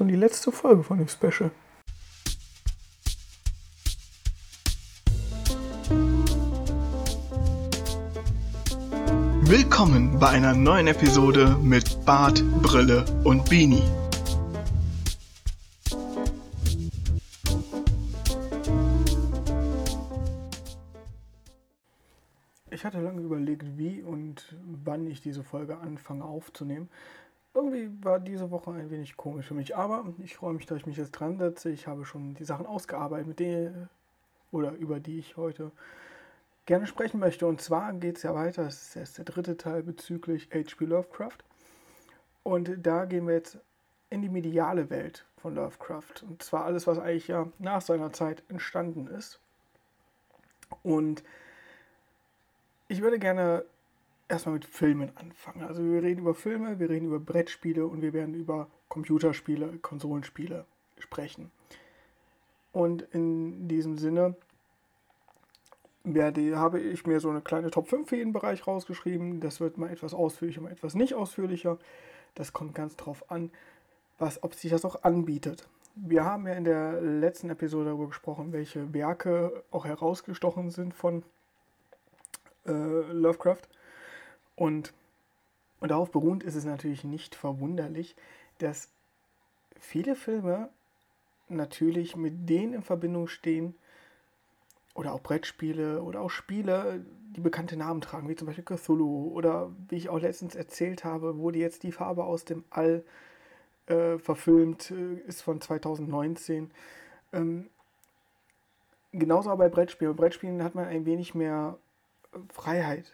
schon die letzte Folge von dem Special. Willkommen bei einer neuen Episode mit Bart, Brille und Beanie. Ich hatte lange überlegt, wie und wann ich diese Folge anfange aufzunehmen. Irgendwie war diese Woche ein wenig komisch für mich, aber ich freue mich, dass ich mich jetzt dran setze. Ich habe schon die Sachen ausgearbeitet, mit denen oder über die ich heute gerne sprechen möchte. Und zwar geht es ja weiter, das ist jetzt der dritte Teil bezüglich H.P. Lovecraft. Und da gehen wir jetzt in die mediale Welt von Lovecraft. Und zwar alles, was eigentlich ja nach seiner Zeit entstanden ist. Und ich würde gerne erstmal mit Filmen anfangen. Also wir reden über Filme, wir reden über Brettspiele und wir werden über Computerspiele, Konsolenspiele sprechen. Und in diesem Sinne werde, habe ich mir so eine kleine Top 5 für jeden Bereich rausgeschrieben. Das wird mal etwas ausführlicher, mal etwas nicht ausführlicher. Das kommt ganz drauf an, was, ob sich das auch anbietet. Wir haben ja in der letzten Episode darüber gesprochen, welche Werke auch herausgestochen sind von äh, Lovecraft. Und, und darauf beruhend ist es natürlich nicht verwunderlich, dass viele Filme natürlich mit denen in Verbindung stehen, oder auch Brettspiele oder auch Spiele, die bekannte Namen tragen, wie zum Beispiel Cthulhu oder wie ich auch letztens erzählt habe, wurde jetzt die Farbe aus dem All äh, verfilmt, äh, ist von 2019. Ähm, genauso auch bei Brettspielen. Bei Brettspielen hat man ein wenig mehr Freiheit.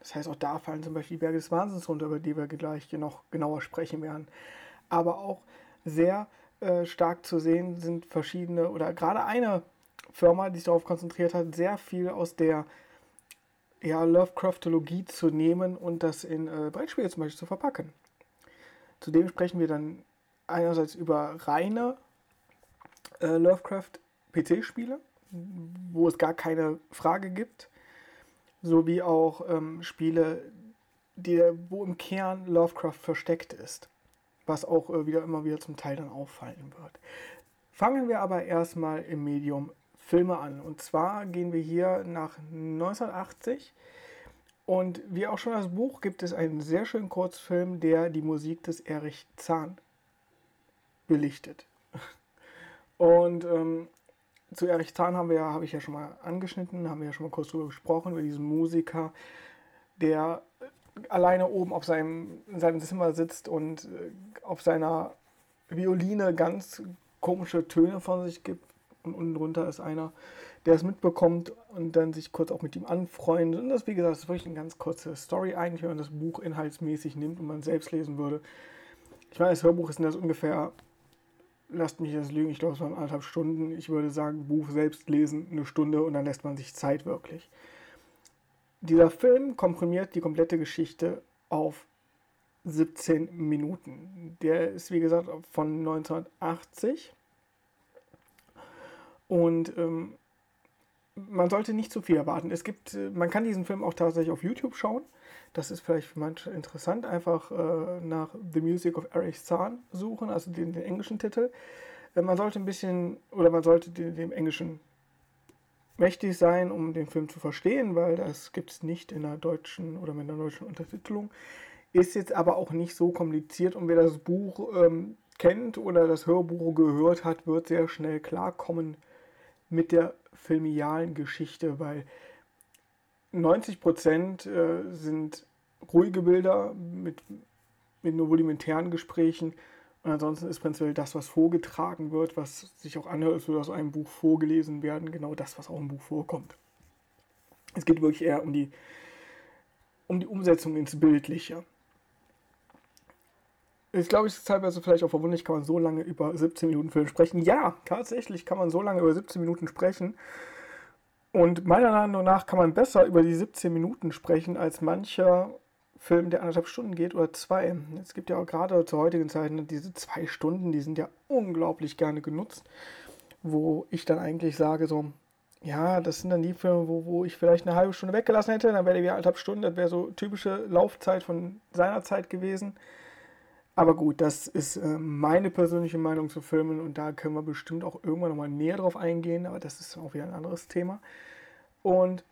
Das heißt, auch da fallen zum Beispiel die Berge des Wahnsinns runter, über die wir gleich noch genauer sprechen werden. Aber auch sehr äh, stark zu sehen sind verschiedene, oder gerade eine Firma, die sich darauf konzentriert hat, sehr viel aus der ja, Lovecraftologie zu nehmen und das in äh, Brettspiele zum Beispiel zu verpacken. Zudem sprechen wir dann einerseits über reine äh, Lovecraft-PC-Spiele, wo es gar keine Frage gibt sowie auch ähm, Spiele, die, wo im Kern Lovecraft versteckt ist, was auch äh, wieder immer wieder zum Teil dann auffallen wird. Fangen wir aber erstmal im Medium Filme an. Und zwar gehen wir hier nach 1980 und wie auch schon das Buch gibt es einen sehr schönen Kurzfilm, der die Musik des Erich Zahn belichtet. Und ähm, zu Erich Zahn haben wir ja, habe ich ja schon mal angeschnitten, haben wir ja schon mal kurz drüber gesprochen, über diesen Musiker, der alleine oben auf seinem, in seinem Zimmer sitzt und äh, auf seiner Violine ganz komische Töne von sich gibt. Und unten drunter ist einer, der es mitbekommt und dann sich kurz auch mit ihm anfreundet. Und das, wie gesagt, ist wirklich eine ganz kurze Story eigentlich, wenn man das Buch inhaltsmäßig nimmt und man selbst lesen würde. Ich meine, das Hörbuch ist das ungefähr lasst mich das lügen, ich glaube, es waren anderthalb Stunden. Ich würde sagen, Buch selbst lesen eine Stunde und dann lässt man sich Zeit wirklich. Dieser Film komprimiert die komplette Geschichte auf 17 Minuten. Der ist, wie gesagt, von 1980. Und ähm, man sollte nicht zu viel erwarten. Es gibt, äh, man kann diesen Film auch tatsächlich auf YouTube schauen. Das ist vielleicht für manche interessant. Einfach äh, nach The Music of Erich Zahn suchen, also den, den englischen Titel. Äh, man sollte ein bisschen, oder man sollte dem, dem Englischen mächtig sein, um den Film zu verstehen, weil das gibt es nicht in der deutschen oder mit einer deutschen Untertitelung. Ist jetzt aber auch nicht so kompliziert und wer das Buch ähm, kennt oder das Hörbuch gehört hat, wird sehr schnell klarkommen mit der filmialen Geschichte, weil 90 Prozent äh, sind ruhige Bilder mit, mit nur rudimentären Gesprächen. Und ansonsten ist prinzipiell das, was vorgetragen wird, was sich auch anhört, als würde aus einem Buch vorgelesen werden, genau das, was auch im Buch vorkommt. Es geht wirklich eher um die, um die Umsetzung ins Bildliche. Ich glaube, es ist teilweise vielleicht auch verwunderlich, kann man so lange über 17 Minuten Film sprechen. Ja, tatsächlich kann man so lange über 17 Minuten sprechen. Und meiner Meinung nach kann man besser über die 17 Minuten sprechen als mancher Film, der anderthalb Stunden geht oder zwei. Es gibt ja auch gerade zur heutigen Zeit ne, diese zwei Stunden, die sind ja unglaublich gerne genutzt, wo ich dann eigentlich sage so, ja, das sind dann die Filme, wo, wo ich vielleicht eine halbe Stunde weggelassen hätte, dann wäre die anderthalb Stunden, das wäre so typische Laufzeit von seiner Zeit gewesen. Aber gut, das ist äh, meine persönliche Meinung zu Filmen und da können wir bestimmt auch irgendwann nochmal näher drauf eingehen, aber das ist auch wieder ein anderes Thema. Und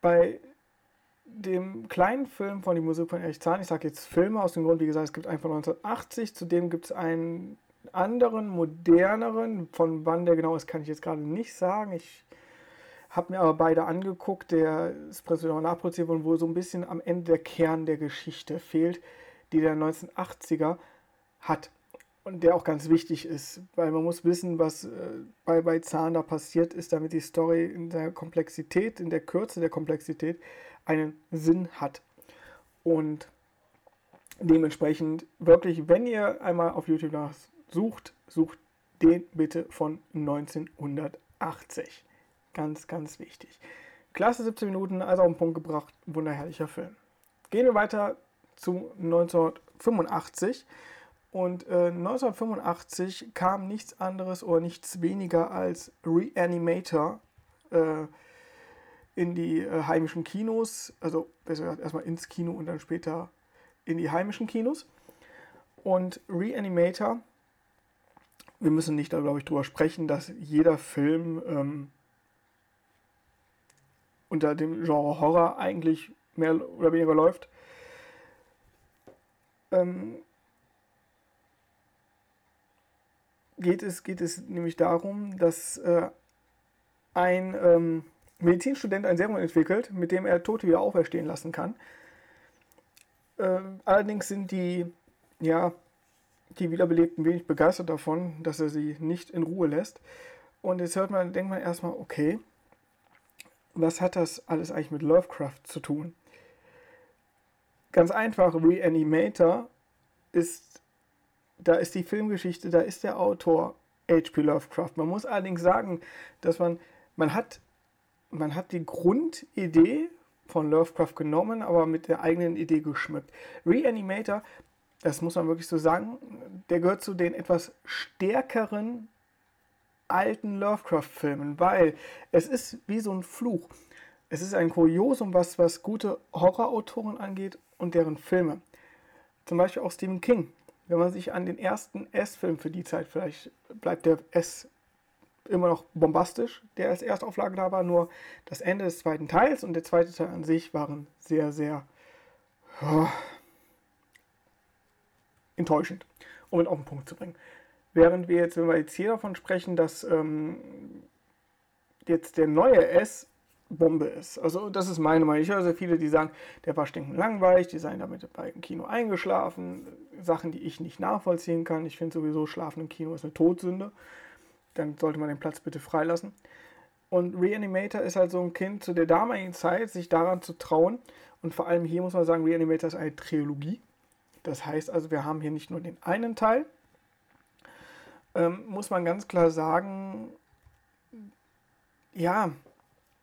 bei dem kleinen Film von die Musik von Erich Zahn, ich sage jetzt Filme aus dem Grund, wie gesagt, es gibt einen von 1980, zudem gibt es einen anderen, moderneren, von wann der genau ist, kann ich jetzt gerade nicht sagen. Ich habe mir aber beide angeguckt, der ist prinzipiell nachvollziehbar und wo so ein bisschen am Ende der Kern der Geschichte fehlt, die der 1980er hat und der auch ganz wichtig ist, weil man muss wissen, was äh, bei, bei Zahn da passiert ist, damit die Story in der Komplexität, in der Kürze der Komplexität einen Sinn hat. Und dementsprechend wirklich, wenn ihr einmal auf YouTube nach sucht, sucht den bitte von 1980. Ganz, ganz wichtig. Klasse 17 Minuten, also auf den Punkt gebracht, wunderherrlicher Film. Gehen wir weiter zu 1985. Und äh, 1985 kam nichts anderes oder nichts weniger als Reanimator äh, in die äh, heimischen Kinos. Also besser gesagt erstmal ins Kino und dann später in die heimischen Kinos. Und Reanimator wir müssen nicht, glaube ich, darüber sprechen, dass jeder Film ähm, unter dem Genre Horror eigentlich mehr oder weniger läuft. Ähm, geht, es, geht es nämlich darum, dass äh, ein ähm, Medizinstudent ein Serum entwickelt, mit dem er Tote wieder auferstehen lassen kann. Äh, allerdings sind die ja, die Wiederbelebten wenig begeistert davon, dass er sie nicht in Ruhe lässt. Und jetzt hört man, denkt man erstmal, okay, was hat das alles eigentlich mit Lovecraft zu tun? Ganz einfach, Reanimator ist, da ist die Filmgeschichte, da ist der Autor H.P. Lovecraft. Man muss allerdings sagen, dass man, man hat, man hat die Grundidee von Lovecraft genommen, aber mit der eigenen Idee geschmückt. Reanimator das muss man wirklich so sagen, der gehört zu den etwas stärkeren alten Lovecraft-Filmen, weil es ist wie so ein Fluch. Es ist ein Kuriosum, was, was gute Horrorautoren angeht und deren Filme. Zum Beispiel auch Stephen King. Wenn man sich an den ersten S-Film für die Zeit, vielleicht bleibt der S immer noch bombastisch, der als Erstauflage da war, nur das Ende des zweiten Teils und der zweite Teil an sich waren sehr, sehr oh, enttäuschend, um es auf den Punkt zu bringen. Während wir jetzt, wenn wir jetzt hier davon sprechen, dass ähm, jetzt der neue S Bombe ist. Also das ist meine Meinung. Ich höre sehr viele, die sagen, der war stinkend langweilig, die seien damit dem Kino eingeschlafen. Sachen, die ich nicht nachvollziehen kann. Ich finde sowieso, Schlafen im Kino ist eine Todsünde. Dann sollte man den Platz bitte freilassen. Und Reanimator ist halt so ein Kind zu der damaligen Zeit, sich daran zu trauen. Und vor allem hier muss man sagen, Reanimator ist eine Trilogie. Das heißt also, wir haben hier nicht nur den einen Teil, ähm, muss man ganz klar sagen, ja,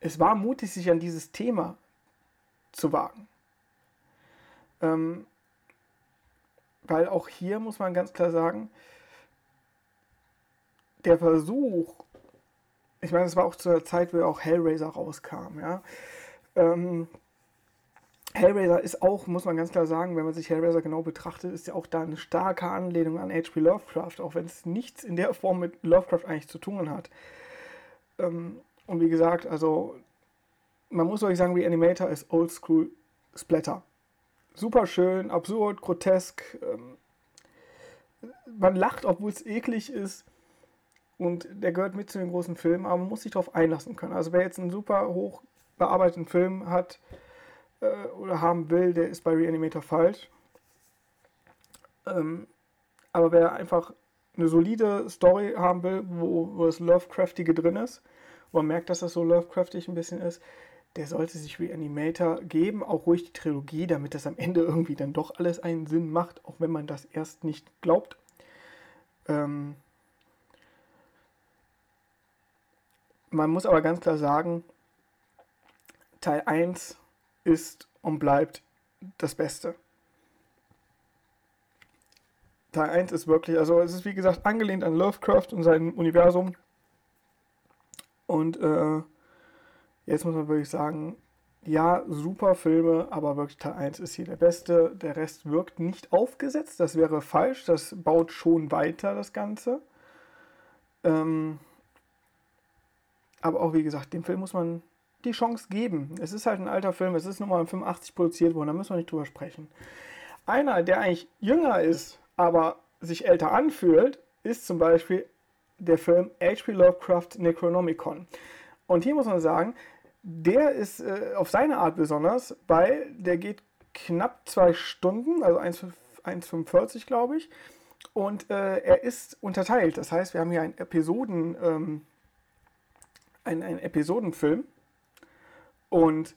es war mutig, sich an dieses Thema zu wagen. Ähm, weil auch hier muss man ganz klar sagen, der Versuch, ich meine, es war auch zu der Zeit, wo auch Hellraiser rauskam, ja. Ähm, Hellraiser ist auch, muss man ganz klar sagen, wenn man sich Hellraiser genau betrachtet, ist ja auch da eine starke Anlehnung an H.P. Lovecraft, auch wenn es nichts in der Form mit Lovecraft eigentlich zu tun hat. Ähm, und wie gesagt, also man muss euch sagen, Reanimator ist Oldschool Splatter. Super schön, absurd, grotesk. Ähm, man lacht, obwohl es eklig ist. Und der gehört mit zu den großen Filmen, aber man muss sich darauf einlassen können. Also wer jetzt einen super hoch bearbeiteten Film hat, äh, oder haben will, der ist bei Reanimator falsch. Ähm, aber wer einfach eine solide Story haben will, wo, wo das Lovecraftige drin ist, man merkt, dass das so Lovecraftig ein bisschen ist, der sollte sich Reanimator geben, auch ruhig die Trilogie, damit das am Ende irgendwie dann doch alles einen Sinn macht, auch wenn man das erst nicht glaubt. Ähm man muss aber ganz klar sagen, Teil 1 ist und bleibt das Beste. Teil 1 ist wirklich, also es ist wie gesagt angelehnt an Lovecraft und sein Universum. Und äh, jetzt muss man wirklich sagen, ja, super Filme, aber wirklich Teil 1 ist hier der beste. Der Rest wirkt nicht aufgesetzt, das wäre falsch. Das baut schon weiter, das Ganze. Ähm, aber auch wie gesagt, dem Film muss man die Chance geben. Es ist halt ein alter Film, es ist nochmal in 85 produziert worden, da müssen wir nicht drüber sprechen. Einer, der eigentlich jünger ist, aber sich älter anfühlt, ist zum Beispiel der Film H.P. Lovecraft Necronomicon. Und hier muss man sagen, der ist äh, auf seine Art besonders, weil der geht knapp zwei Stunden, also 1,45 glaube ich. Und äh, er ist unterteilt. Das heißt, wir haben hier einen Episoden, ähm, einen, einen Episodenfilm. Und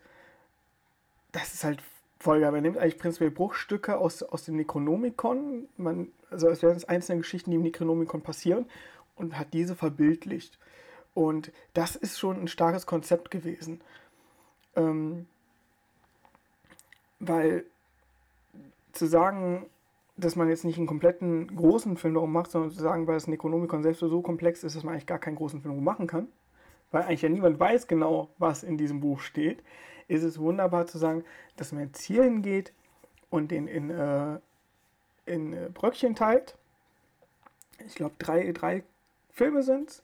das ist halt voll geil. Man nimmt eigentlich prinzipiell Bruchstücke aus, aus dem Necronomicon. Man, also es werden einzelne Geschichten, die im Necronomicon passieren und hat diese verbildlicht. Und das ist schon ein starkes Konzept gewesen. Ähm, weil zu sagen, dass man jetzt nicht einen kompletten großen Film darum macht, sondern zu sagen, weil das Necronomicon selbst so komplex ist, dass man eigentlich gar keinen großen Film machen kann, weil eigentlich ja niemand weiß genau, was in diesem Buch steht, ist es wunderbar zu sagen, dass man jetzt hier hingeht und den in, äh, in äh, Bröckchen teilt. Ich glaube, drei, drei Filme sind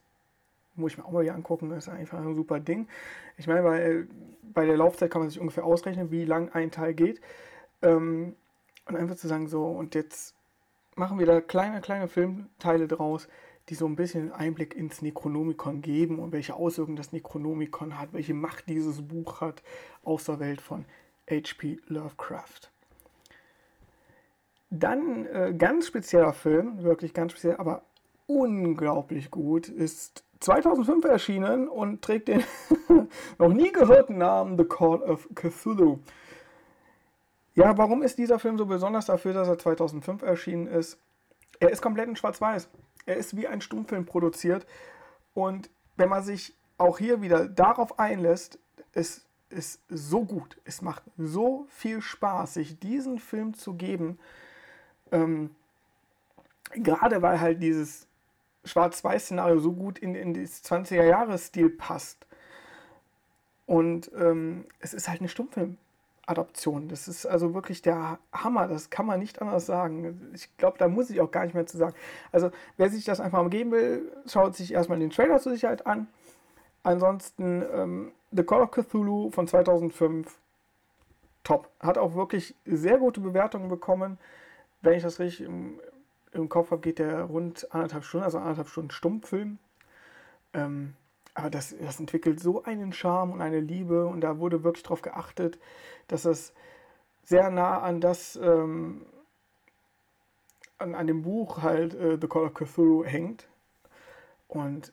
muss ich mir auch mal hier angucken, das ist einfach ein super Ding. Ich meine, bei, bei der Laufzeit kann man sich ungefähr ausrechnen, wie lang ein Teil geht. Ähm, und einfach zu sagen, so, und jetzt machen wir da kleine, kleine Filmteile draus, die so ein bisschen Einblick ins Necronomicon geben und welche Auswirkungen das Necronomicon hat, welche Macht dieses Buch hat aus der Welt von H.P. Lovecraft. Dann äh, ganz spezieller Film, wirklich ganz speziell, aber unglaublich gut, ist 2005 erschienen und trägt den noch nie gehörten Namen The Call of Cthulhu. Ja, warum ist dieser Film so besonders dafür, dass er 2005 erschienen ist? Er ist komplett in Schwarz-Weiß. Er ist wie ein Stummfilm produziert. Und wenn man sich auch hier wieder darauf einlässt, es ist so gut. Es macht so viel Spaß, sich diesen Film zu geben. Ähm, gerade weil halt dieses Schwarz-Weiß-Szenario so gut in, in das 20er-Jahres-Stil passt. Und ähm, es ist halt eine Stummfilm-Adaption. Das ist also wirklich der Hammer. Das kann man nicht anders sagen. Ich glaube, da muss ich auch gar nicht mehr zu sagen. Also, wer sich das einfach mal geben will, schaut sich erstmal den Trailer zur Sicherheit an. Ansonsten ähm, The Call of Cthulhu von 2005, top. Hat auch wirklich sehr gute Bewertungen bekommen. Wenn ich das richtig im im Kopf habe, geht der rund anderthalb Stunden, also anderthalb Stunden Stummfilm. Ähm, aber das, das entwickelt so einen Charme und eine Liebe und da wurde wirklich darauf geachtet, dass es sehr nah an das, ähm, an, an dem Buch halt äh, The Call of Cthulhu hängt. Und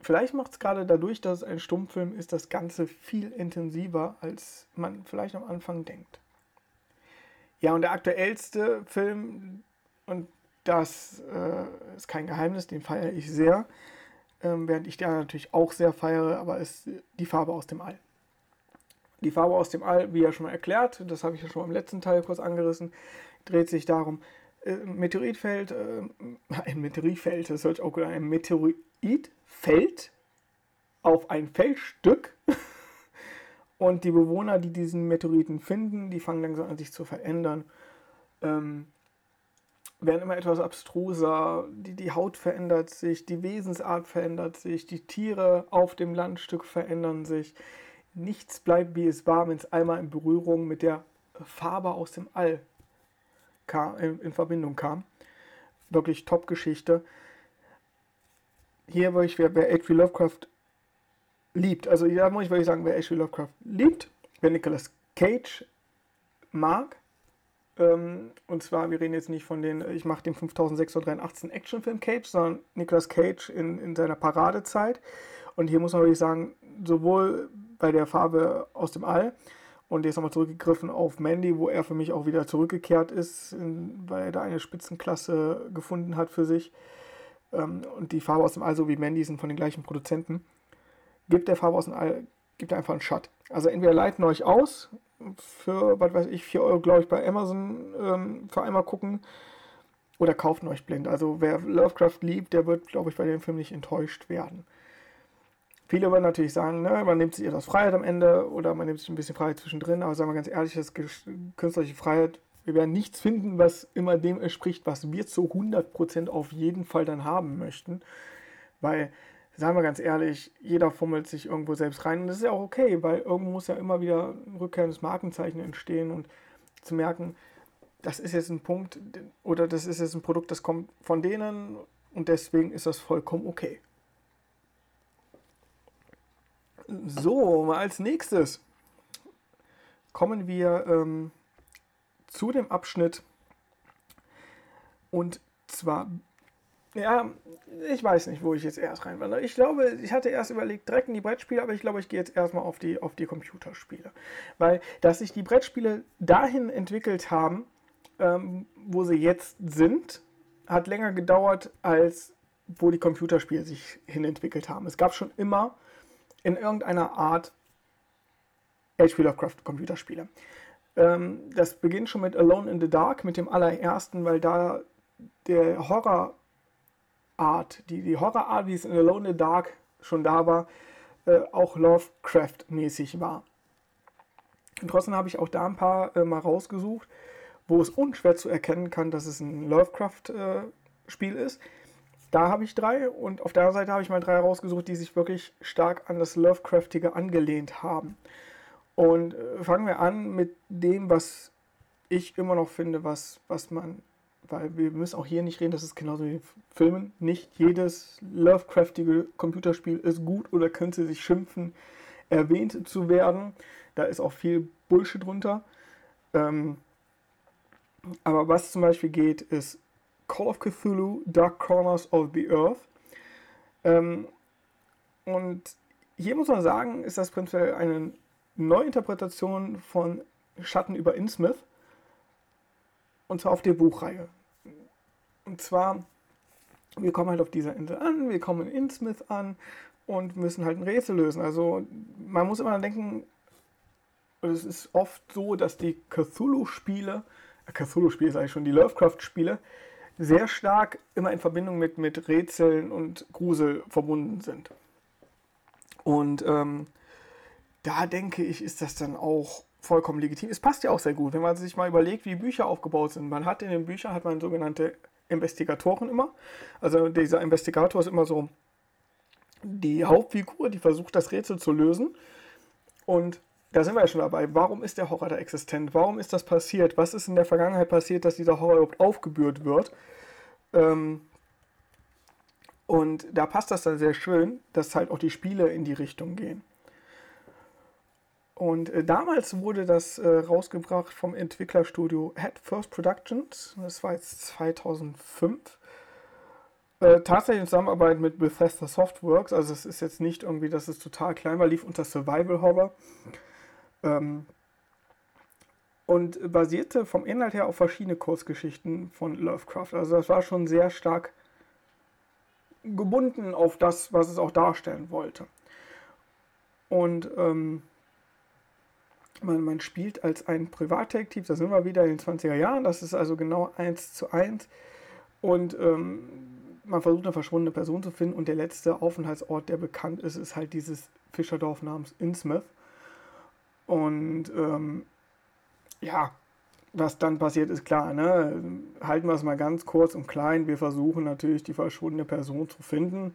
vielleicht macht es gerade dadurch, dass es ein Stummfilm ist, das Ganze viel intensiver, als man vielleicht am Anfang denkt. Ja, und der aktuellste Film, und das äh, ist kein Geheimnis, den feiere ich sehr. Ähm, während ich den natürlich auch sehr feiere, aber ist die Farbe aus dem All. Die Farbe aus dem All, wie ja schon mal erklärt, das habe ich ja schon im letzten Teil kurz angerissen, dreht sich darum, äh, Meteoritfeld, äh, ein Meteoritfeld, das sich auch gut an, ein Meteoritfeld auf ein Feldstück und die Bewohner, die diesen Meteoriten finden, die fangen langsam an sich zu verändern. Ähm, werden immer etwas abstruser, die, die Haut verändert sich, die Wesensart verändert sich, die Tiere auf dem Landstück verändern sich. Nichts bleibt wie es war, wenn es einmal in Berührung mit der Farbe aus dem All kam, in, in Verbindung kam. Wirklich Top-Geschichte. Hier ich, wer, wer H.P. Lovecraft liebt, also da muss ich wirklich sagen, wer H.P. Lovecraft liebt, wer Nicolas Cage mag, ähm, und zwar, wir reden jetzt nicht von den, ich mache den 5683 Actionfilm Cage, sondern Nicolas Cage in, in seiner Paradezeit. Und hier muss man wirklich sagen, sowohl bei der Farbe aus dem All und jetzt nochmal zurückgegriffen auf Mandy, wo er für mich auch wieder zurückgekehrt ist, weil er da eine Spitzenklasse gefunden hat für sich. Ähm, und die Farbe aus dem All sowie Mandy sind von den gleichen Produzenten. Gibt der Farbe aus dem All, gibt einfach einen Shot. Also entweder leiten euch aus, für, was weiß ich, 4 Euro, glaube ich, bei Amazon ähm, für einmal gucken. Oder kaufen euch blind. Also wer Lovecraft liebt, der wird, glaube ich, bei dem Film nicht enttäuscht werden. Viele würden natürlich sagen, ne, man nimmt sich etwas Freiheit am Ende oder man nimmt sich ein bisschen Freiheit zwischendrin, aber sagen wir ganz ehrlich, das künstlerische Freiheit, wir werden nichts finden, was immer dem entspricht, was wir zu 100% auf jeden Fall dann haben möchten, weil sagen wir ganz ehrlich, jeder fummelt sich irgendwo selbst rein und das ist ja auch okay, weil irgendwo muss ja immer wieder ein rückkehrendes Markenzeichen entstehen und zu merken, das ist jetzt ein Punkt oder das ist jetzt ein Produkt, das kommt von denen und deswegen ist das vollkommen okay. So, als nächstes kommen wir ähm, zu dem Abschnitt und zwar ja, ich weiß nicht, wo ich jetzt erst reinwandere. Ich glaube, ich hatte erst überlegt, direkt in die Brettspiele, aber ich glaube, ich gehe jetzt erstmal auf die, auf die Computerspiele. Weil, dass sich die Brettspiele dahin entwickelt haben, ähm, wo sie jetzt sind, hat länger gedauert, als wo die Computerspiele sich hinentwickelt haben. Es gab schon immer in irgendeiner Art H.P. Lovecraft Computerspiele. Ähm, das beginnt schon mit Alone in the Dark, mit dem allerersten, weil da der Horror Art, die, die Horrorart, wie es in Alone in the Dark schon da war, äh, auch Lovecraft-mäßig war. Und trotzdem habe ich auch da ein paar äh, mal rausgesucht, wo es unschwer zu erkennen kann, dass es ein Lovecraft-Spiel äh, ist. Da habe ich drei und auf der anderen Seite habe ich mal drei rausgesucht, die sich wirklich stark an das Lovecraftige angelehnt haben. Und äh, fangen wir an mit dem, was ich immer noch finde, was, was man weil wir müssen auch hier nicht reden, das ist genauso wie in Filmen. Nicht jedes Lovecraftige Computerspiel ist gut oder könnte sich schimpfen, erwähnt zu werden. Da ist auch viel Bullshit drunter. Ähm, aber was zum Beispiel geht, ist Call of Cthulhu, Dark Corners of the Earth. Ähm, und hier muss man sagen, ist das prinzipiell eine Neuinterpretation von Schatten über Innsmouth. Und zwar auf der Buchreihe. Und zwar, wir kommen halt auf dieser Insel an, wir kommen in Innsmouth an und müssen halt ein Rätsel lösen. Also man muss immer denken, es ist oft so, dass die Cthulhu-Spiele, äh, Cthulhu-Spiele sage ich schon, die Lovecraft-Spiele, sehr stark immer in Verbindung mit, mit Rätseln und Grusel verbunden sind. Und ähm, da denke ich, ist das dann auch vollkommen legitim. Es passt ja auch sehr gut, wenn man sich mal überlegt, wie Bücher aufgebaut sind. Man hat in den Büchern hat man sogenannte Investigatoren immer. Also dieser Investigator ist immer so die Hauptfigur, die versucht, das Rätsel zu lösen. Und da sind wir ja schon dabei. Warum ist der Horror da existent? Warum ist das passiert? Was ist in der Vergangenheit passiert, dass dieser Horror überhaupt aufgebührt wird? Ähm und da passt das dann sehr schön, dass halt auch die Spiele in die Richtung gehen. Und äh, damals wurde das äh, rausgebracht vom Entwicklerstudio Head First Productions. Das war jetzt 2005. Äh, tatsächlich in Zusammenarbeit mit Bethesda Softworks. Also es ist jetzt nicht irgendwie, dass es total klein war, lief unter Survival Horror. Ähm, und basierte vom Inhalt her auf verschiedene Kurzgeschichten von Lovecraft. Also das war schon sehr stark gebunden auf das, was es auch darstellen wollte. Und ähm, man, man spielt als ein Privatdetektiv, da sind wir wieder in den 20er Jahren, das ist also genau eins zu eins. Und ähm, man versucht eine verschwundene Person zu finden und der letzte Aufenthaltsort, der bekannt ist, ist halt dieses Fischerdorf namens Innsmouth. Und ähm, ja, was dann passiert, ist klar. Ne? Halten wir es mal ganz kurz und klein. Wir versuchen natürlich die verschwundene Person zu finden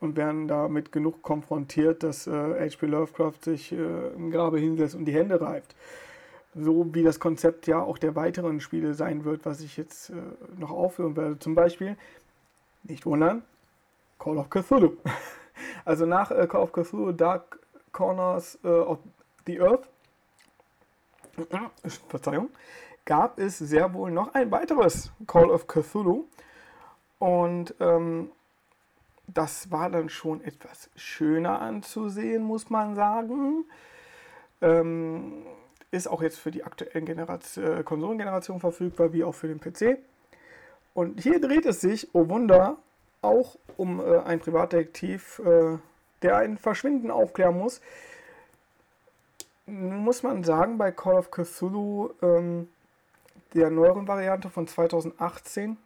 und werden damit genug konfrontiert, dass äh, H.P. Lovecraft sich äh, im Grabe hinsetzt und die Hände reibt. So wie das Konzept ja auch der weiteren Spiele sein wird, was ich jetzt äh, noch aufführen werde. Zum Beispiel, nicht wundern, Call of Cthulhu. also nach äh, Call of Cthulhu, Dark Corners äh, of the Earth, Verzeihung, gab es sehr wohl noch ein weiteres Call of Cthulhu. Und ähm, das war dann schon etwas schöner anzusehen, muss man sagen. Ähm, ist auch jetzt für die aktuellen Generation, äh, Konsolengeneration verfügbar, wie auch für den PC. Und hier dreht es sich, oh Wunder, auch um äh, einen Privatdetektiv, äh, der ein Verschwinden aufklären muss. Nun muss man sagen, bei Call of Cthulhu, ähm, der neueren Variante von 2018,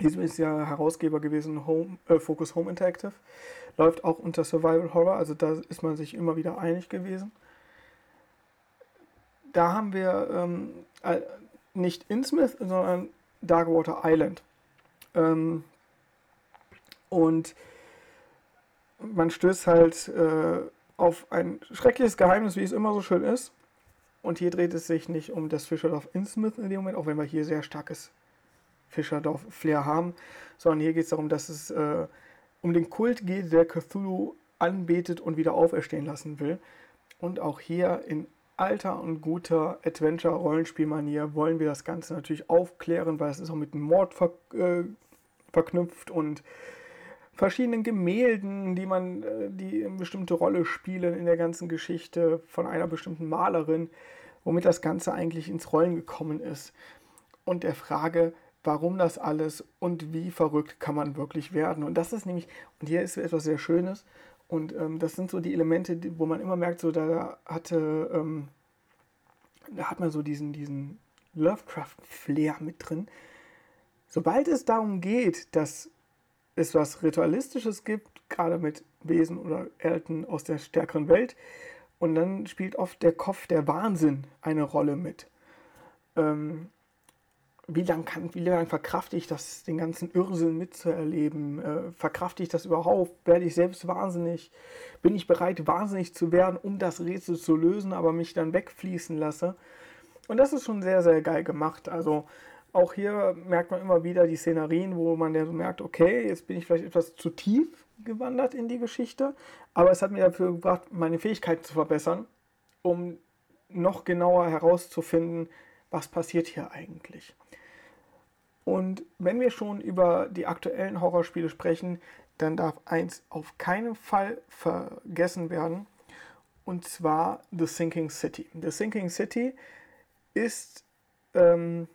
Diesem ist ja Herausgeber gewesen, Home, äh, Focus Home Interactive. Läuft auch unter Survival Horror, also da ist man sich immer wieder einig gewesen. Da haben wir ähm, äh, nicht Innsmouth, sondern Darkwater Island. Ähm, und man stößt halt äh, auf ein schreckliches Geheimnis, wie es immer so schön ist. Und hier dreht es sich nicht um das Fischerdorf Innsmouth in dem Moment, auch wenn wir hier sehr starkes Fischerdorf-Flair haben, sondern hier geht es darum, dass es äh, um den Kult geht, der Cthulhu anbetet und wieder auferstehen lassen will. Und auch hier in alter und guter Adventure-Rollenspielmanier wollen wir das Ganze natürlich aufklären, weil es ist auch mit dem Mord ver äh, verknüpft und verschiedenen Gemälden, die man, äh, die eine bestimmte Rolle spielen in der ganzen Geschichte von einer bestimmten Malerin, womit das Ganze eigentlich ins Rollen gekommen ist. Und der Frage, warum das alles und wie verrückt kann man wirklich werden. Und das ist nämlich, und hier ist etwas sehr Schönes, und ähm, das sind so die Elemente, wo man immer merkt, so da hatte, ähm, da hat man so diesen, diesen Lovecraft-Flair mit drin. Sobald es darum geht, dass es was Ritualistisches gibt, gerade mit Wesen oder Elten aus der stärkeren Welt, und dann spielt oft der Kopf, der Wahnsinn eine Rolle mit. Ähm, wie lange kann, wie lange verkrafte ich das, den ganzen Irrsinn mitzuerleben? Äh, verkrafte ich das überhaupt? Werde ich selbst wahnsinnig? Bin ich bereit, wahnsinnig zu werden, um das Rätsel zu lösen, aber mich dann wegfließen lasse? Und das ist schon sehr, sehr geil gemacht. Also auch hier merkt man immer wieder die Szenarien, wo man dann so merkt, okay, jetzt bin ich vielleicht etwas zu tief gewandert in die Geschichte, aber es hat mir dafür gebracht, meine Fähigkeiten zu verbessern, um noch genauer herauszufinden, was passiert hier eigentlich. Und wenn wir schon über die aktuellen Horrorspiele sprechen, dann darf eins auf keinen Fall vergessen werden, und zwar The Sinking City. The Sinking City ist, ähm,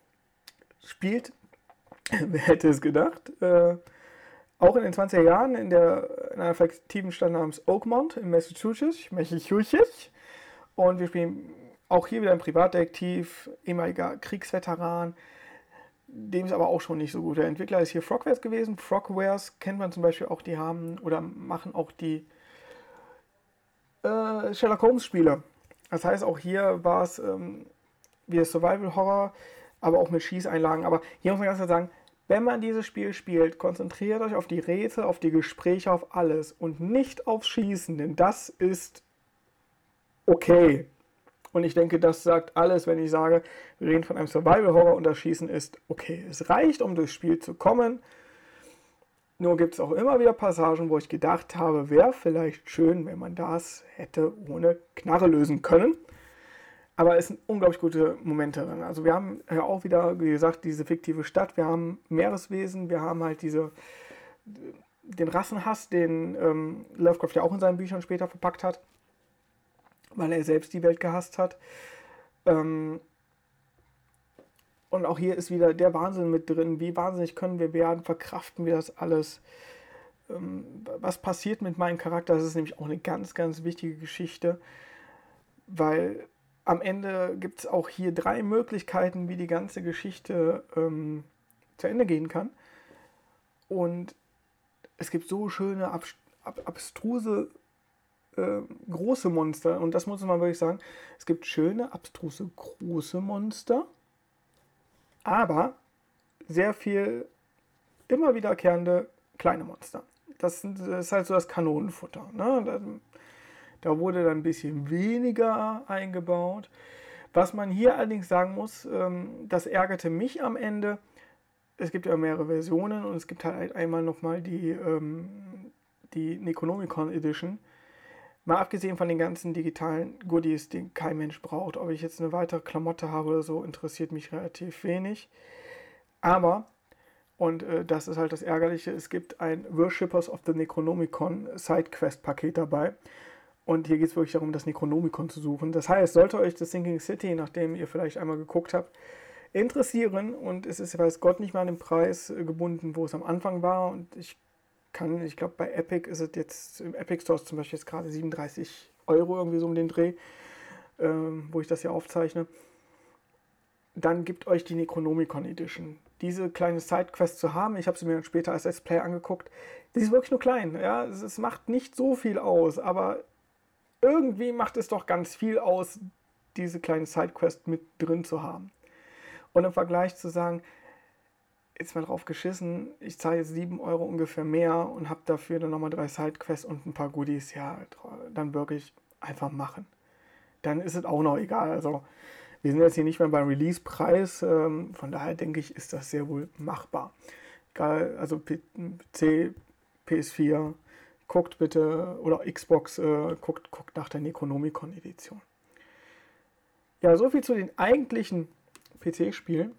spielt, wer hätte es gedacht, äh, auch in den 20er Jahren in, der, in einer fiktiven Stadt namens Oakmont in Massachusetts, Massachusetts. Und wir spielen auch hier wieder ein Privatdetektiv, ehemaliger Kriegsveteran, dem ist aber auch schon nicht so gut. Der Entwickler ist hier Frogwares gewesen. Frogwares kennt man zum Beispiel auch, die haben oder machen auch die äh, Sherlock Holmes Spiele. Das heißt, auch hier war es ähm, wie Survival Horror, aber auch mit Schießeinlagen. Aber hier muss man ganz klar sagen, wenn man dieses Spiel spielt, konzentriert euch auf die Rätsel, auf die Gespräche, auf alles und nicht aufs Schießen, denn das ist okay. Und ich denke, das sagt alles, wenn ich sage, wir reden von einem Survival-Horror und das Schießen ist okay. Es reicht, um durchs Spiel zu kommen. Nur gibt es auch immer wieder Passagen, wo ich gedacht habe, wäre vielleicht schön, wenn man das hätte ohne Knarre lösen können. Aber es sind unglaublich gute Momente drin. Also wir haben ja auch wieder, wie gesagt, diese fiktive Stadt, wir haben Meereswesen, wir haben halt diese, den Rassenhass, den ähm, Lovecraft ja auch in seinen Büchern später verpackt hat weil er selbst die Welt gehasst hat. Ähm, und auch hier ist wieder der Wahnsinn mit drin. Wie wahnsinnig können wir werden? Verkraften wir das alles? Ähm, was passiert mit meinem Charakter? Das ist nämlich auch eine ganz, ganz wichtige Geschichte, weil am Ende gibt es auch hier drei Möglichkeiten, wie die ganze Geschichte ähm, zu Ende gehen kann. Und es gibt so schöne, ab, ab, abstruse äh, große Monster. Und das muss man wirklich sagen. Es gibt schöne, abstruse, große Monster. Aber sehr viel immer wiederkehrende kleine Monster. Das, ist halt so das Kanonenfutter. Ne? Da, da wurde dann ein bisschen weniger eingebaut. Was man hier allerdings sagen muss, ähm, das ärgerte mich am Ende. Es gibt ja mehrere Versionen und es gibt halt einmal nochmal die, ähm, die Necronomicon Edition Mal abgesehen von den ganzen digitalen Goodies, die kein Mensch braucht, ob ich jetzt eine weitere Klamotte habe oder so, interessiert mich relativ wenig. Aber, und äh, das ist halt das Ärgerliche, es gibt ein Worshippers of the Necronomicon Sidequest-Paket dabei. Und hier geht es wirklich darum, das Necronomicon zu suchen. Das heißt, sollte euch das Sinking City, nachdem ihr vielleicht einmal geguckt habt, interessieren und es ist, weiß Gott, nicht mal an den Preis äh, gebunden, wo es am Anfang war. Und ich kann, ich glaube, bei Epic ist es jetzt, im Epic Store zum Beispiel jetzt gerade 37 Euro irgendwie so um den Dreh, ähm, wo ich das hier aufzeichne. Dann gibt euch die Necronomicon Edition. Die diese kleine Sidequest zu haben. Ich habe sie mir dann später als Let's angeguckt. Die ist wirklich nur klein. Ja? Es, es macht nicht so viel aus, aber irgendwie macht es doch ganz viel aus, diese kleine Sidequest mit drin zu haben. Und im Vergleich zu sagen, jetzt mal drauf geschissen, ich zahle jetzt 7 Euro ungefähr mehr und habe dafür dann nochmal drei Sidequests und ein paar Goodies, ja, dann wirklich einfach machen. Dann ist es auch noch egal. Also wir sind jetzt hier nicht mehr beim Release-Preis, ähm, von daher denke ich, ist das sehr wohl machbar. Egal, also PC, PS4, guckt bitte, oder Xbox, äh, guckt, guckt nach der Necronomicon-Edition. Ja, soviel zu den eigentlichen PC-Spielen.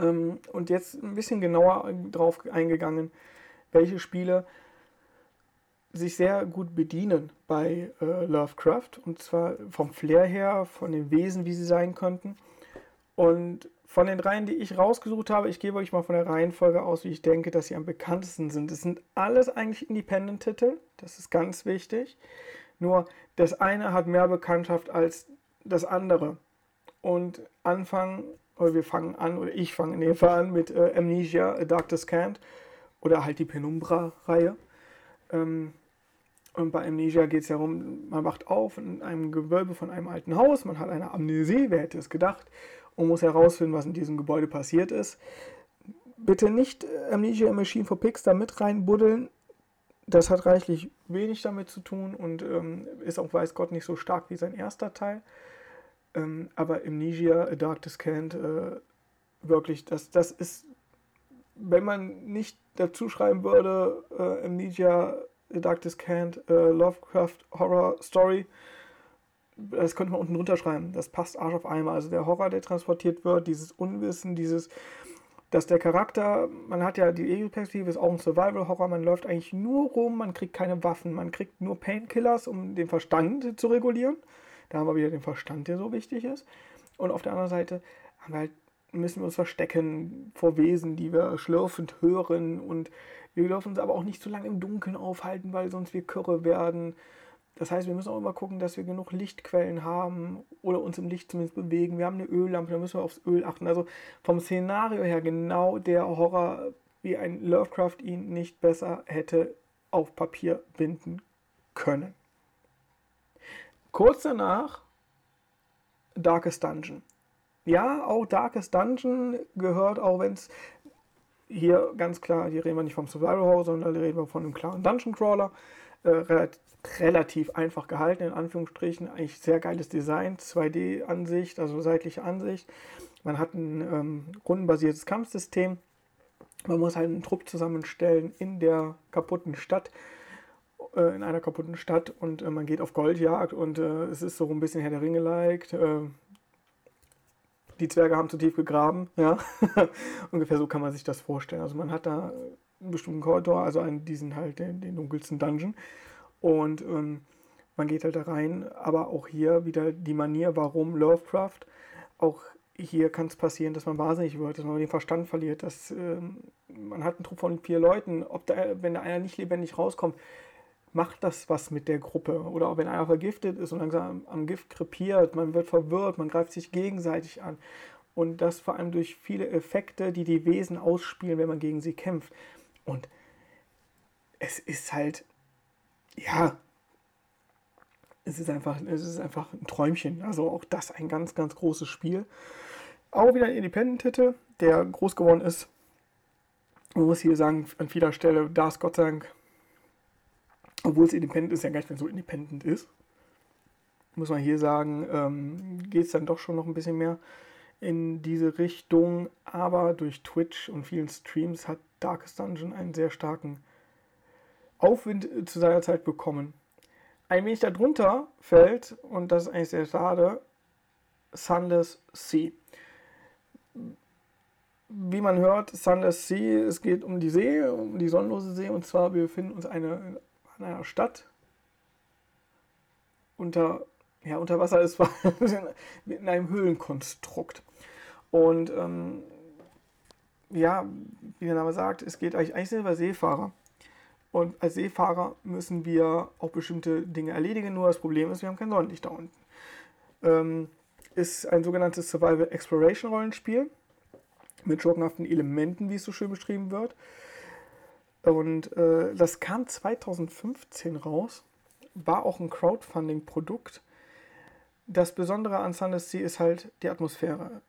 Ähm, und jetzt ein bisschen genauer drauf eingegangen, welche Spiele sich sehr gut bedienen bei äh, Lovecraft. Und zwar vom Flair her, von den Wesen, wie sie sein könnten. Und von den Reihen, die ich rausgesucht habe, ich gebe euch mal von der Reihenfolge aus, wie ich denke, dass sie am bekanntesten sind. Es sind alles eigentlich Independent-Titel, das ist ganz wichtig. Nur das eine hat mehr Bekanntschaft als das andere. Und anfangen, oder wir fangen an, oder ich fange in dem Fall an mit äh, Amnesia, A Dark Descant oder halt die Penumbra-Reihe. Ähm, und bei Amnesia geht es ja darum, man wacht auf in einem Gewölbe von einem alten Haus, man hat eine Amnesie, wer hätte es gedacht, und muss herausfinden, was in diesem Gebäude passiert ist. Bitte nicht äh, Amnesia Machine for Pigs da mit reinbuddeln. Das hat reichlich wenig damit zu tun und ähm, ist auch, weiß Gott, nicht so stark wie sein erster Teil. Ähm, aber Amnesia, A Dark Descent, äh, wirklich, das, das ist, wenn man nicht dazu schreiben würde, äh, Amnesia, A Dark Descent, äh, Lovecraft Horror Story, das könnte man unten drunter schreiben. Das passt Arsch auf einmal. Also der Horror, der transportiert wird, dieses Unwissen, dieses, dass der Charakter, man hat ja die Ego-Perspektive, ist auch ein Survival-Horror, man läuft eigentlich nur rum, man kriegt keine Waffen, man kriegt nur Painkillers, um den Verstand zu regulieren. Da haben wir wieder den Verstand, der so wichtig ist. Und auf der anderen Seite wir halt, müssen wir uns verstecken vor Wesen, die wir schlürfend hören. Und wir dürfen uns aber auch nicht zu lange im Dunkeln aufhalten, weil sonst wir Kürre werden. Das heißt, wir müssen auch immer gucken, dass wir genug Lichtquellen haben oder uns im Licht zumindest bewegen. Wir haben eine Öllampe, da müssen wir aufs Öl achten. Also vom Szenario her genau der Horror, wie ein Lovecraft ihn nicht besser hätte auf Papier binden können. Kurz danach Darkest Dungeon. Ja, auch Darkest Dungeon gehört, auch wenn es hier ganz klar, hier reden wir nicht vom Survival Horror, sondern reden wir von einem klaren Dungeon Crawler. Äh, relativ einfach gehalten, in Anführungsstrichen. Eigentlich sehr geiles Design, 2D-Ansicht, also seitliche Ansicht. Man hat ein ähm, rundenbasiertes Kampfsystem. Man muss halt einen Trupp zusammenstellen in der kaputten Stadt äh, in einer kaputten Stadt und äh, man geht auf Goldjagd und äh, es ist so ein bisschen Herr der Ringe-like. Äh, die Zwerge haben zu tief gegraben, ja. Ungefähr so kann man sich das vorstellen. Also man hat da einen bestimmten Korridor, also einen, diesen halt, den, den dunkelsten Dungeon. Und ähm, man geht halt da rein, aber auch hier wieder die Manier, warum Lovecraft. Auch hier kann es passieren, dass man wahnsinnig wird, dass man den Verstand verliert, dass ähm, man hat einen Trupp von vier Leuten, ob da, wenn da einer nicht lebendig rauskommt, macht das was mit der Gruppe. Oder auch wenn einer vergiftet ist und langsam am Gift krepiert, man wird verwirrt, man greift sich gegenseitig an. Und das vor allem durch viele Effekte, die die Wesen ausspielen, wenn man gegen sie kämpft. Und es ist halt, ja, es ist einfach, es ist einfach ein Träumchen. Also auch das ein ganz, ganz großes Spiel. Auch wieder ein Independent-Titel, der groß geworden ist. Man muss hier sagen, an vieler Stelle, da ist Gott sei Dank obwohl es independent ist, ja gar nicht mehr so independent ist, muss man hier sagen, ähm, geht es dann doch schon noch ein bisschen mehr in diese Richtung. Aber durch Twitch und vielen Streams hat Darkest Dungeon einen sehr starken Aufwind äh, zu seiner Zeit bekommen. Ein wenig darunter fällt, und das ist eigentlich sehr schade, Sunless Sea. Wie man hört, Sunless Sea, es geht um die See, um die sonnenlose See, und zwar wir befinden uns eine, in einer Stadt unter, ja, unter Wasser ist in einem Höhlenkonstrukt. Und ähm, ja, wie der Name sagt, es geht eigentlich, eigentlich wir Seefahrer. Und als Seefahrer müssen wir auch bestimmte Dinge erledigen. Nur das Problem ist, wir haben kein Sonnenlicht da unten. Ähm, ist ein sogenanntes Survival Exploration Rollenspiel. mit schurkenhaften Elementen, wie es so schön beschrieben wird. Und äh, das kam 2015 raus, war auch ein Crowdfunding-Produkt. Das Besondere an Sunless Sea ist halt die Atmosphäre.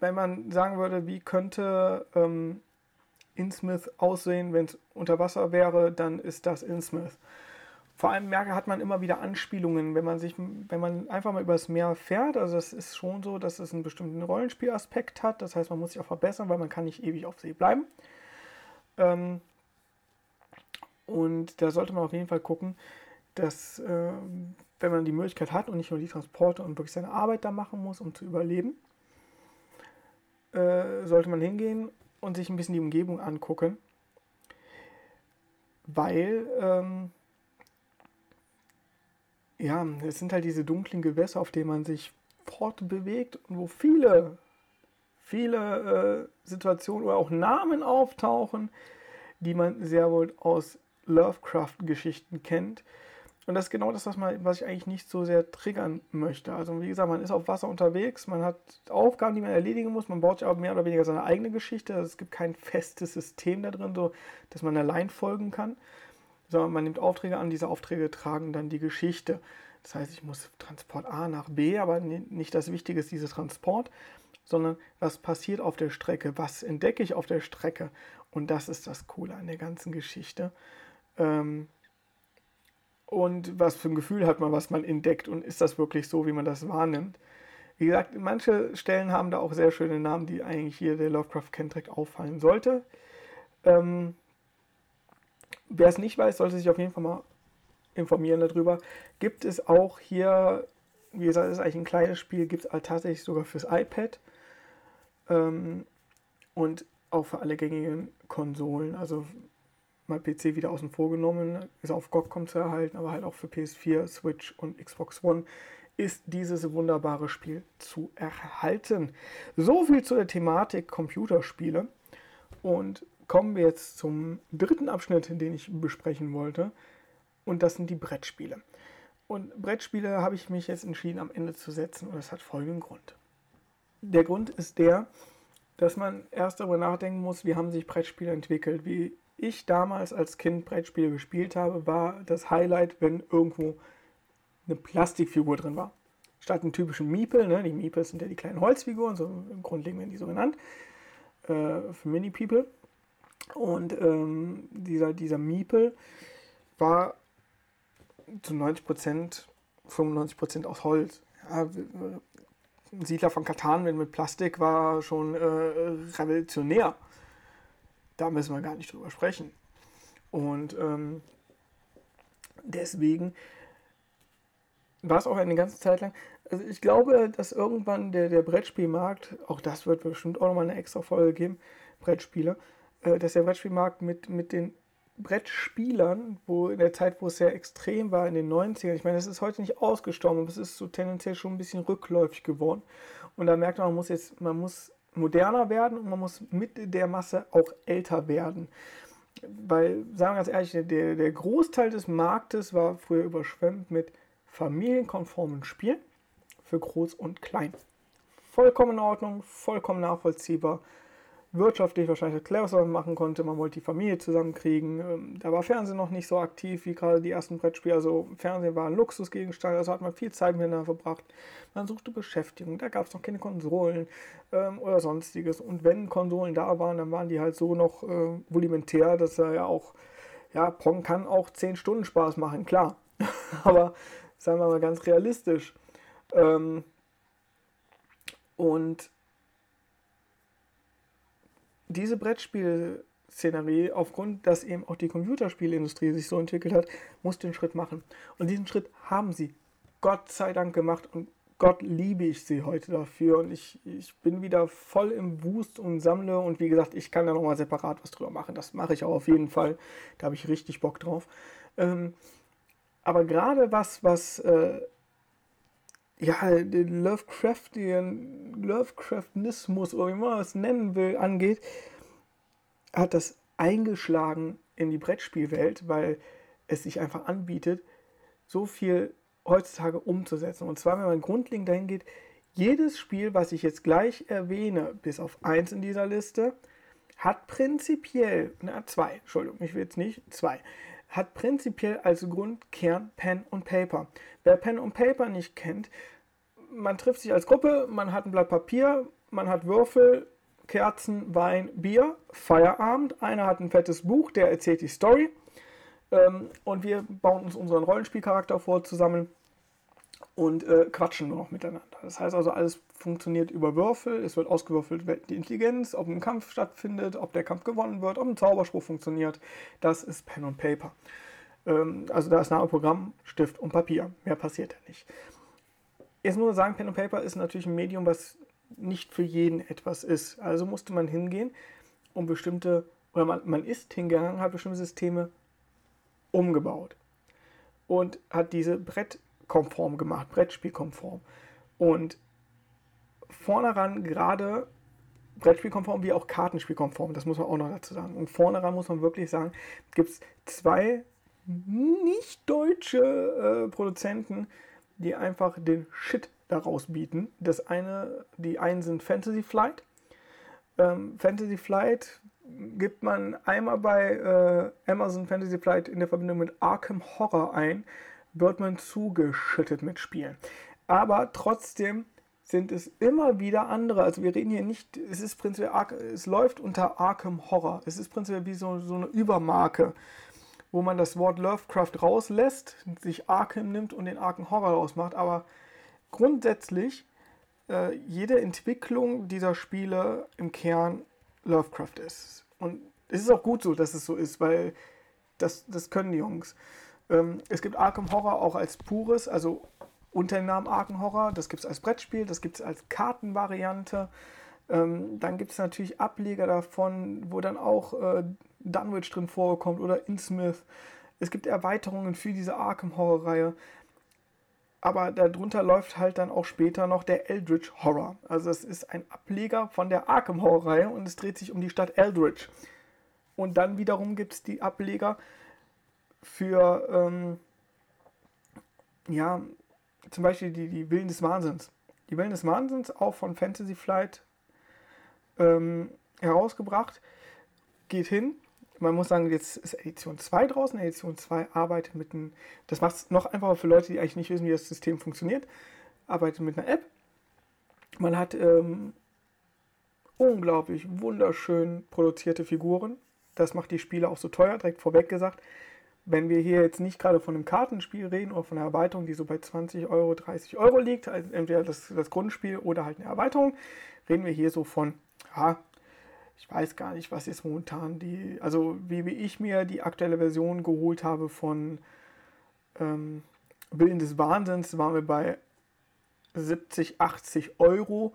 Wenn man sagen würde, wie könnte ähm, Innsmouth aussehen, wenn es unter Wasser wäre, dann ist das Innsmouth. Vor allem merke, hat man immer wieder Anspielungen, wenn man sich, wenn man einfach mal übers Meer fährt. Also es ist schon so, dass es einen bestimmten Rollenspielaspekt hat. Das heißt, man muss sich auch verbessern, weil man kann nicht ewig auf See bleiben. Ähm, und da sollte man auf jeden Fall gucken, dass äh, wenn man die Möglichkeit hat und nicht nur die Transporte und wirklich seine Arbeit da machen muss, um zu überleben, äh, sollte man hingehen und sich ein bisschen die Umgebung angucken. Weil ähm, ja, es sind halt diese dunklen Gewässer, auf denen man sich fortbewegt und wo viele, viele äh, Situationen oder auch Namen auftauchen, die man sehr wohl aus Lovecraft-Geschichten kennt. Und das ist genau das, was, man, was ich eigentlich nicht so sehr triggern möchte. Also wie gesagt, man ist auf Wasser unterwegs, man hat Aufgaben, die man erledigen muss, man baut sich auch mehr oder weniger seine eigene Geschichte. Also es gibt kein festes System da drin, so dass man allein folgen kann sondern man nimmt Aufträge an, diese Aufträge tragen dann die Geschichte. Das heißt, ich muss Transport A nach B, aber nicht das Wichtige ist dieser Transport, sondern was passiert auf der Strecke, was entdecke ich auf der Strecke. Und das ist das Coole an der ganzen Geschichte. Ähm, und was für ein Gefühl hat man, was man entdeckt und ist das wirklich so, wie man das wahrnimmt. Wie gesagt, manche Stellen haben da auch sehr schöne Namen, die eigentlich hier der Lovecraft-Kentrick auffallen sollte. Ähm, Wer es nicht weiß, sollte sich auf jeden Fall mal informieren darüber. Gibt es auch hier, wie gesagt, ist eigentlich ein kleines Spiel, gibt es tatsächlich sogar fürs iPad ähm, und auch für alle gängigen Konsolen. Also mal PC wieder außen vor genommen, ist auf GOG.com zu erhalten, aber halt auch für PS4, Switch und Xbox One ist dieses wunderbare Spiel zu erhalten. So viel zu der Thematik Computerspiele. Und kommen wir jetzt zum dritten Abschnitt, den ich besprechen wollte. Und das sind die Brettspiele. Und Brettspiele habe ich mich jetzt entschieden, am Ende zu setzen. Und das hat folgenden Grund. Der Grund ist der, dass man erst darüber nachdenken muss, wie haben sich Brettspiele entwickelt. Wie ich damals als Kind Brettspiele gespielt habe, war das Highlight, wenn irgendwo eine Plastikfigur drin war. Statt einem typischen Miepel, ne? die Miepels sind ja die kleinen Holzfiguren, so im Grundlegend werden die so genannt, äh, für Mini-People. Und ähm, dieser, dieser Miepel war zu 90 Prozent, 95 Prozent aus Holz. Ja, ein Siedler von Katan mit Plastik war schon äh, revolutionär. Da müssen wir gar nicht drüber sprechen. Und ähm, deswegen war es auch eine ganze Zeit lang. Also ich glaube, dass irgendwann der, der Brettspielmarkt, auch das wird bestimmt auch nochmal eine extra Folge geben, Brettspiele, äh, dass der Brettspielmarkt mit, mit den Brettspielern, wo in der Zeit, wo es sehr extrem war, in den 90ern, ich meine, das ist heute nicht ausgestorben, aber es ist so tendenziell schon ein bisschen rückläufig geworden. Und da merkt man, man muss jetzt, man muss moderner werden und man muss mit der Masse auch älter werden. Weil, sagen wir ganz ehrlich, der, der Großteil des Marktes war früher überschwemmt mit familienkonformen Spielen für Groß und Klein. Vollkommen in Ordnung, vollkommen nachvollziehbar wirtschaftlich wahrscheinlich das was man machen konnte. Man wollte die Familie zusammenkriegen. Ähm, da war Fernsehen noch nicht so aktiv wie gerade die ersten Brettspiele. Also Fernsehen war ein Luxusgegenstand, also hat man viel Zeit miteinander verbracht. Man suchte Beschäftigung, da gab es noch keine Konsolen ähm, oder sonstiges. Und wenn Konsolen da waren, dann waren die halt so noch äh, volumentär, dass er ja auch, ja, Pong kann auch 10 Stunden Spaß machen, klar. Aber sagen wir mal ganz realistisch. Ähm, und diese Brettspiel-Szenerie, aufgrund, dass eben auch die Computerspielindustrie sich so entwickelt hat, muss den Schritt machen. Und diesen Schritt haben sie Gott sei Dank gemacht und Gott liebe ich sie heute dafür. Und ich, ich bin wieder voll im Wust und sammle. Und wie gesagt, ich kann da nochmal separat was drüber machen. Das mache ich auch auf jeden Fall. Da habe ich richtig Bock drauf. Ähm, aber gerade was, was äh, ja, den Lovecraftian, Lovecraftianismus oder wie man es nennen will, angeht, hat das eingeschlagen in die Brettspielwelt, weil es sich einfach anbietet, so viel heutzutage umzusetzen. Und zwar, wenn man grundlegend dahin geht, Jedes Spiel, was ich jetzt gleich erwähne, bis auf eins in dieser Liste, hat prinzipiell, na zwei, Entschuldigung, ich will jetzt nicht, zwei, hat prinzipiell als Grundkern Pen und Paper. Wer Pen und Paper nicht kennt, man trifft sich als Gruppe, man hat ein Blatt Papier, man hat Würfel, Kerzen, Wein, Bier, Feierabend. Einer hat ein fettes Buch, der erzählt die Story. Ähm, und wir bauen uns unseren Rollenspielcharakter vor zusammen und äh, quatschen nur noch miteinander. Das heißt also, alles funktioniert über Würfel. Es wird ausgewürfelt, die Intelligenz, ob ein Kampf stattfindet, ob der Kampf gewonnen wird, ob ein Zauberspruch funktioniert. Das ist Pen und Paper. Ähm, also da ist Name, Programm, Stift und Papier. Mehr passiert ja nicht. Jetzt muss man sagen, Pen und Paper ist natürlich ein Medium, was nicht für jeden etwas ist. Also musste man hingehen und bestimmte, oder man, man ist hingegangen, hat bestimmte Systeme umgebaut und hat diese brettkonform gemacht, Brettspielkonform. Und vorneran gerade Brettspielkonform wie auch Kartenspielkonform, das muss man auch noch dazu sagen. Und vorneran muss man wirklich sagen, gibt es zwei nicht deutsche äh, Produzenten, die einfach den Shit daraus bieten. Das eine, die einen sind Fantasy Flight. Ähm, Fantasy Flight gibt man einmal bei äh, Amazon Fantasy Flight in der Verbindung mit Arkham Horror ein, wird man zugeschüttet mit Spielen. Aber trotzdem sind es immer wieder andere. Also wir reden hier nicht, es ist prinzipiell, es läuft unter Arkham Horror. Es ist prinzipiell wie so, so eine Übermarke wo man das Wort Lovecraft rauslässt, sich Arkham nimmt und den Arkham Horror rausmacht. Aber grundsätzlich äh, jede Entwicklung dieser Spiele im Kern Lovecraft ist. Und es ist auch gut so, dass es so ist, weil das, das können die Jungs. Ähm, es gibt Arkham Horror auch als pures, also unter dem Namen Arkham Horror. Das gibt es als Brettspiel, das gibt es als Kartenvariante. Ähm, dann gibt es natürlich Ableger davon, wo dann auch äh, Dunwich drin vorkommt oder Innsmouth. Es gibt Erweiterungen für diese Arkham Horror Reihe. Aber darunter läuft halt dann auch später noch der Eldritch Horror. Also es ist ein Ableger von der Arkham Horror Reihe und es dreht sich um die Stadt Eldritch. Und dann wiederum gibt es die Ableger für, ähm, ja, zum Beispiel die, die Willen des Wahnsinns. Die Willen des Wahnsinns, auch von Fantasy Flight ähm, herausgebracht, geht hin man muss sagen, jetzt ist Edition 2 draußen. Edition 2 arbeitet mit einem, das macht es noch einfacher für Leute, die eigentlich nicht wissen, wie das System funktioniert, arbeitet mit einer App. Man hat ähm, unglaublich wunderschön produzierte Figuren. Das macht die Spiele auch so teuer, direkt vorweg gesagt. Wenn wir hier jetzt nicht gerade von einem Kartenspiel reden oder von einer Erweiterung, die so bei 20 Euro, 30 Euro liegt, also entweder das, das Grundspiel oder halt eine Erweiterung, reden wir hier so von ja, ich weiß gar nicht, was jetzt momentan die, also wie, wie ich mir die aktuelle Version geholt habe von ähm, Willen des Wahnsinns, waren wir bei 70, 80 Euro.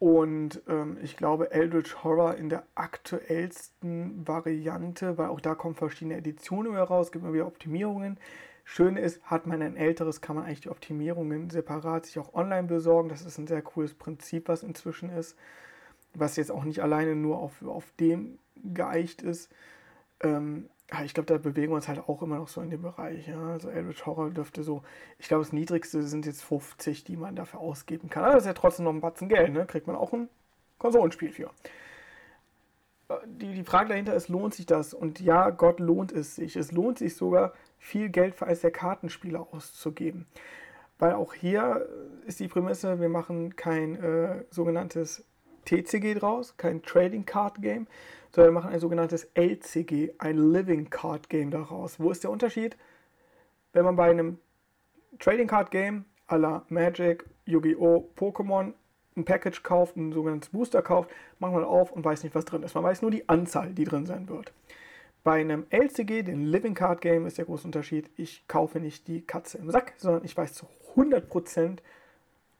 Und ähm, ich glaube, Eldritch Horror in der aktuellsten Variante, weil auch da kommen verschiedene Editionen heraus, gibt immer wieder Optimierungen. Schön ist, hat man ein älteres, kann man eigentlich die Optimierungen separat sich auch online besorgen. Das ist ein sehr cooles Prinzip, was inzwischen ist was jetzt auch nicht alleine nur auf, auf dem geeicht ist. Ähm, ich glaube, da bewegen wir uns halt auch immer noch so in dem Bereich. Ja? Also Eldritch Horror dürfte so, ich glaube, das niedrigste sind jetzt 50, die man dafür ausgeben kann. Aber das ist ja trotzdem noch ein Batzen Geld, ne? Kriegt man auch ein Konsolenspiel für. Äh, die, die Frage dahinter ist, lohnt sich das? Und ja, Gott lohnt es sich. Es lohnt sich sogar, viel Geld für eines der Kartenspiele auszugeben. Weil auch hier ist die Prämisse, wir machen kein äh, sogenanntes TCG draus, kein Trading Card Game, sondern wir machen ein sogenanntes LCG, ein Living Card Game daraus. Wo ist der Unterschied? Wenn man bei einem Trading Card Game à la Magic, Yu-Gi-Oh!, Pokémon ein Package kauft, ein sogenanntes Booster kauft, macht man auf und weiß nicht, was drin ist. Man weiß nur die Anzahl, die drin sein wird. Bei einem LCG, dem Living Card Game, ist der große Unterschied, ich kaufe nicht die Katze im Sack, sondern ich weiß zu 100%,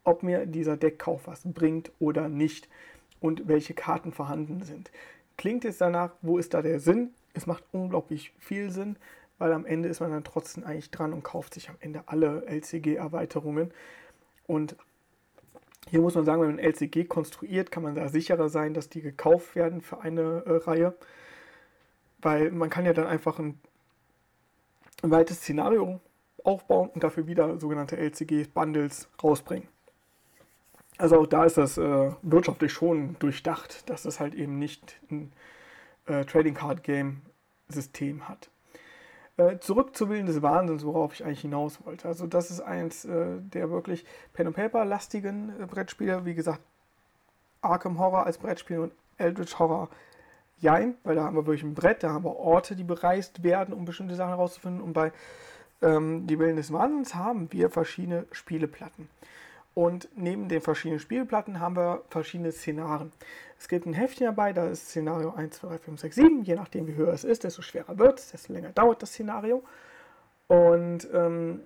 ob mir dieser Deckkauf was bringt oder nicht und welche Karten vorhanden sind. Klingt es danach, wo ist da der Sinn? Es macht unglaublich viel Sinn, weil am Ende ist man dann trotzdem eigentlich dran und kauft sich am Ende alle LCG-Erweiterungen. Und hier muss man sagen, wenn man LCG konstruiert, kann man da sicherer sein, dass die gekauft werden für eine äh, Reihe. Weil man kann ja dann einfach ein, ein weites Szenario aufbauen und dafür wieder sogenannte LCG-Bundles rausbringen. Also auch da ist das äh, wirtschaftlich schon durchdacht, dass es halt eben nicht ein äh, Trading Card Game System hat. Äh, zurück zu Willen des Wahnsinns, worauf ich eigentlich hinaus wollte. Also das ist eins äh, der wirklich Pen and Paper lastigen äh, Brettspiele. Wie gesagt, Arkham Horror als Brettspiel und Eldritch Horror Jein, weil da haben wir wirklich ein Brett, da haben wir Orte, die bereist werden, um bestimmte Sachen herauszufinden. Und bei ähm, Die Willen des Wahnsinns haben wir verschiedene Spieleplatten. Und neben den verschiedenen Spielplatten haben wir verschiedene Szenarien. Es gibt ein Heftchen dabei, da ist Szenario 1, 2, 3, 5, 6, 7. Je nachdem, wie höher es ist, desto schwerer wird es, desto länger dauert das Szenario. Und ähm,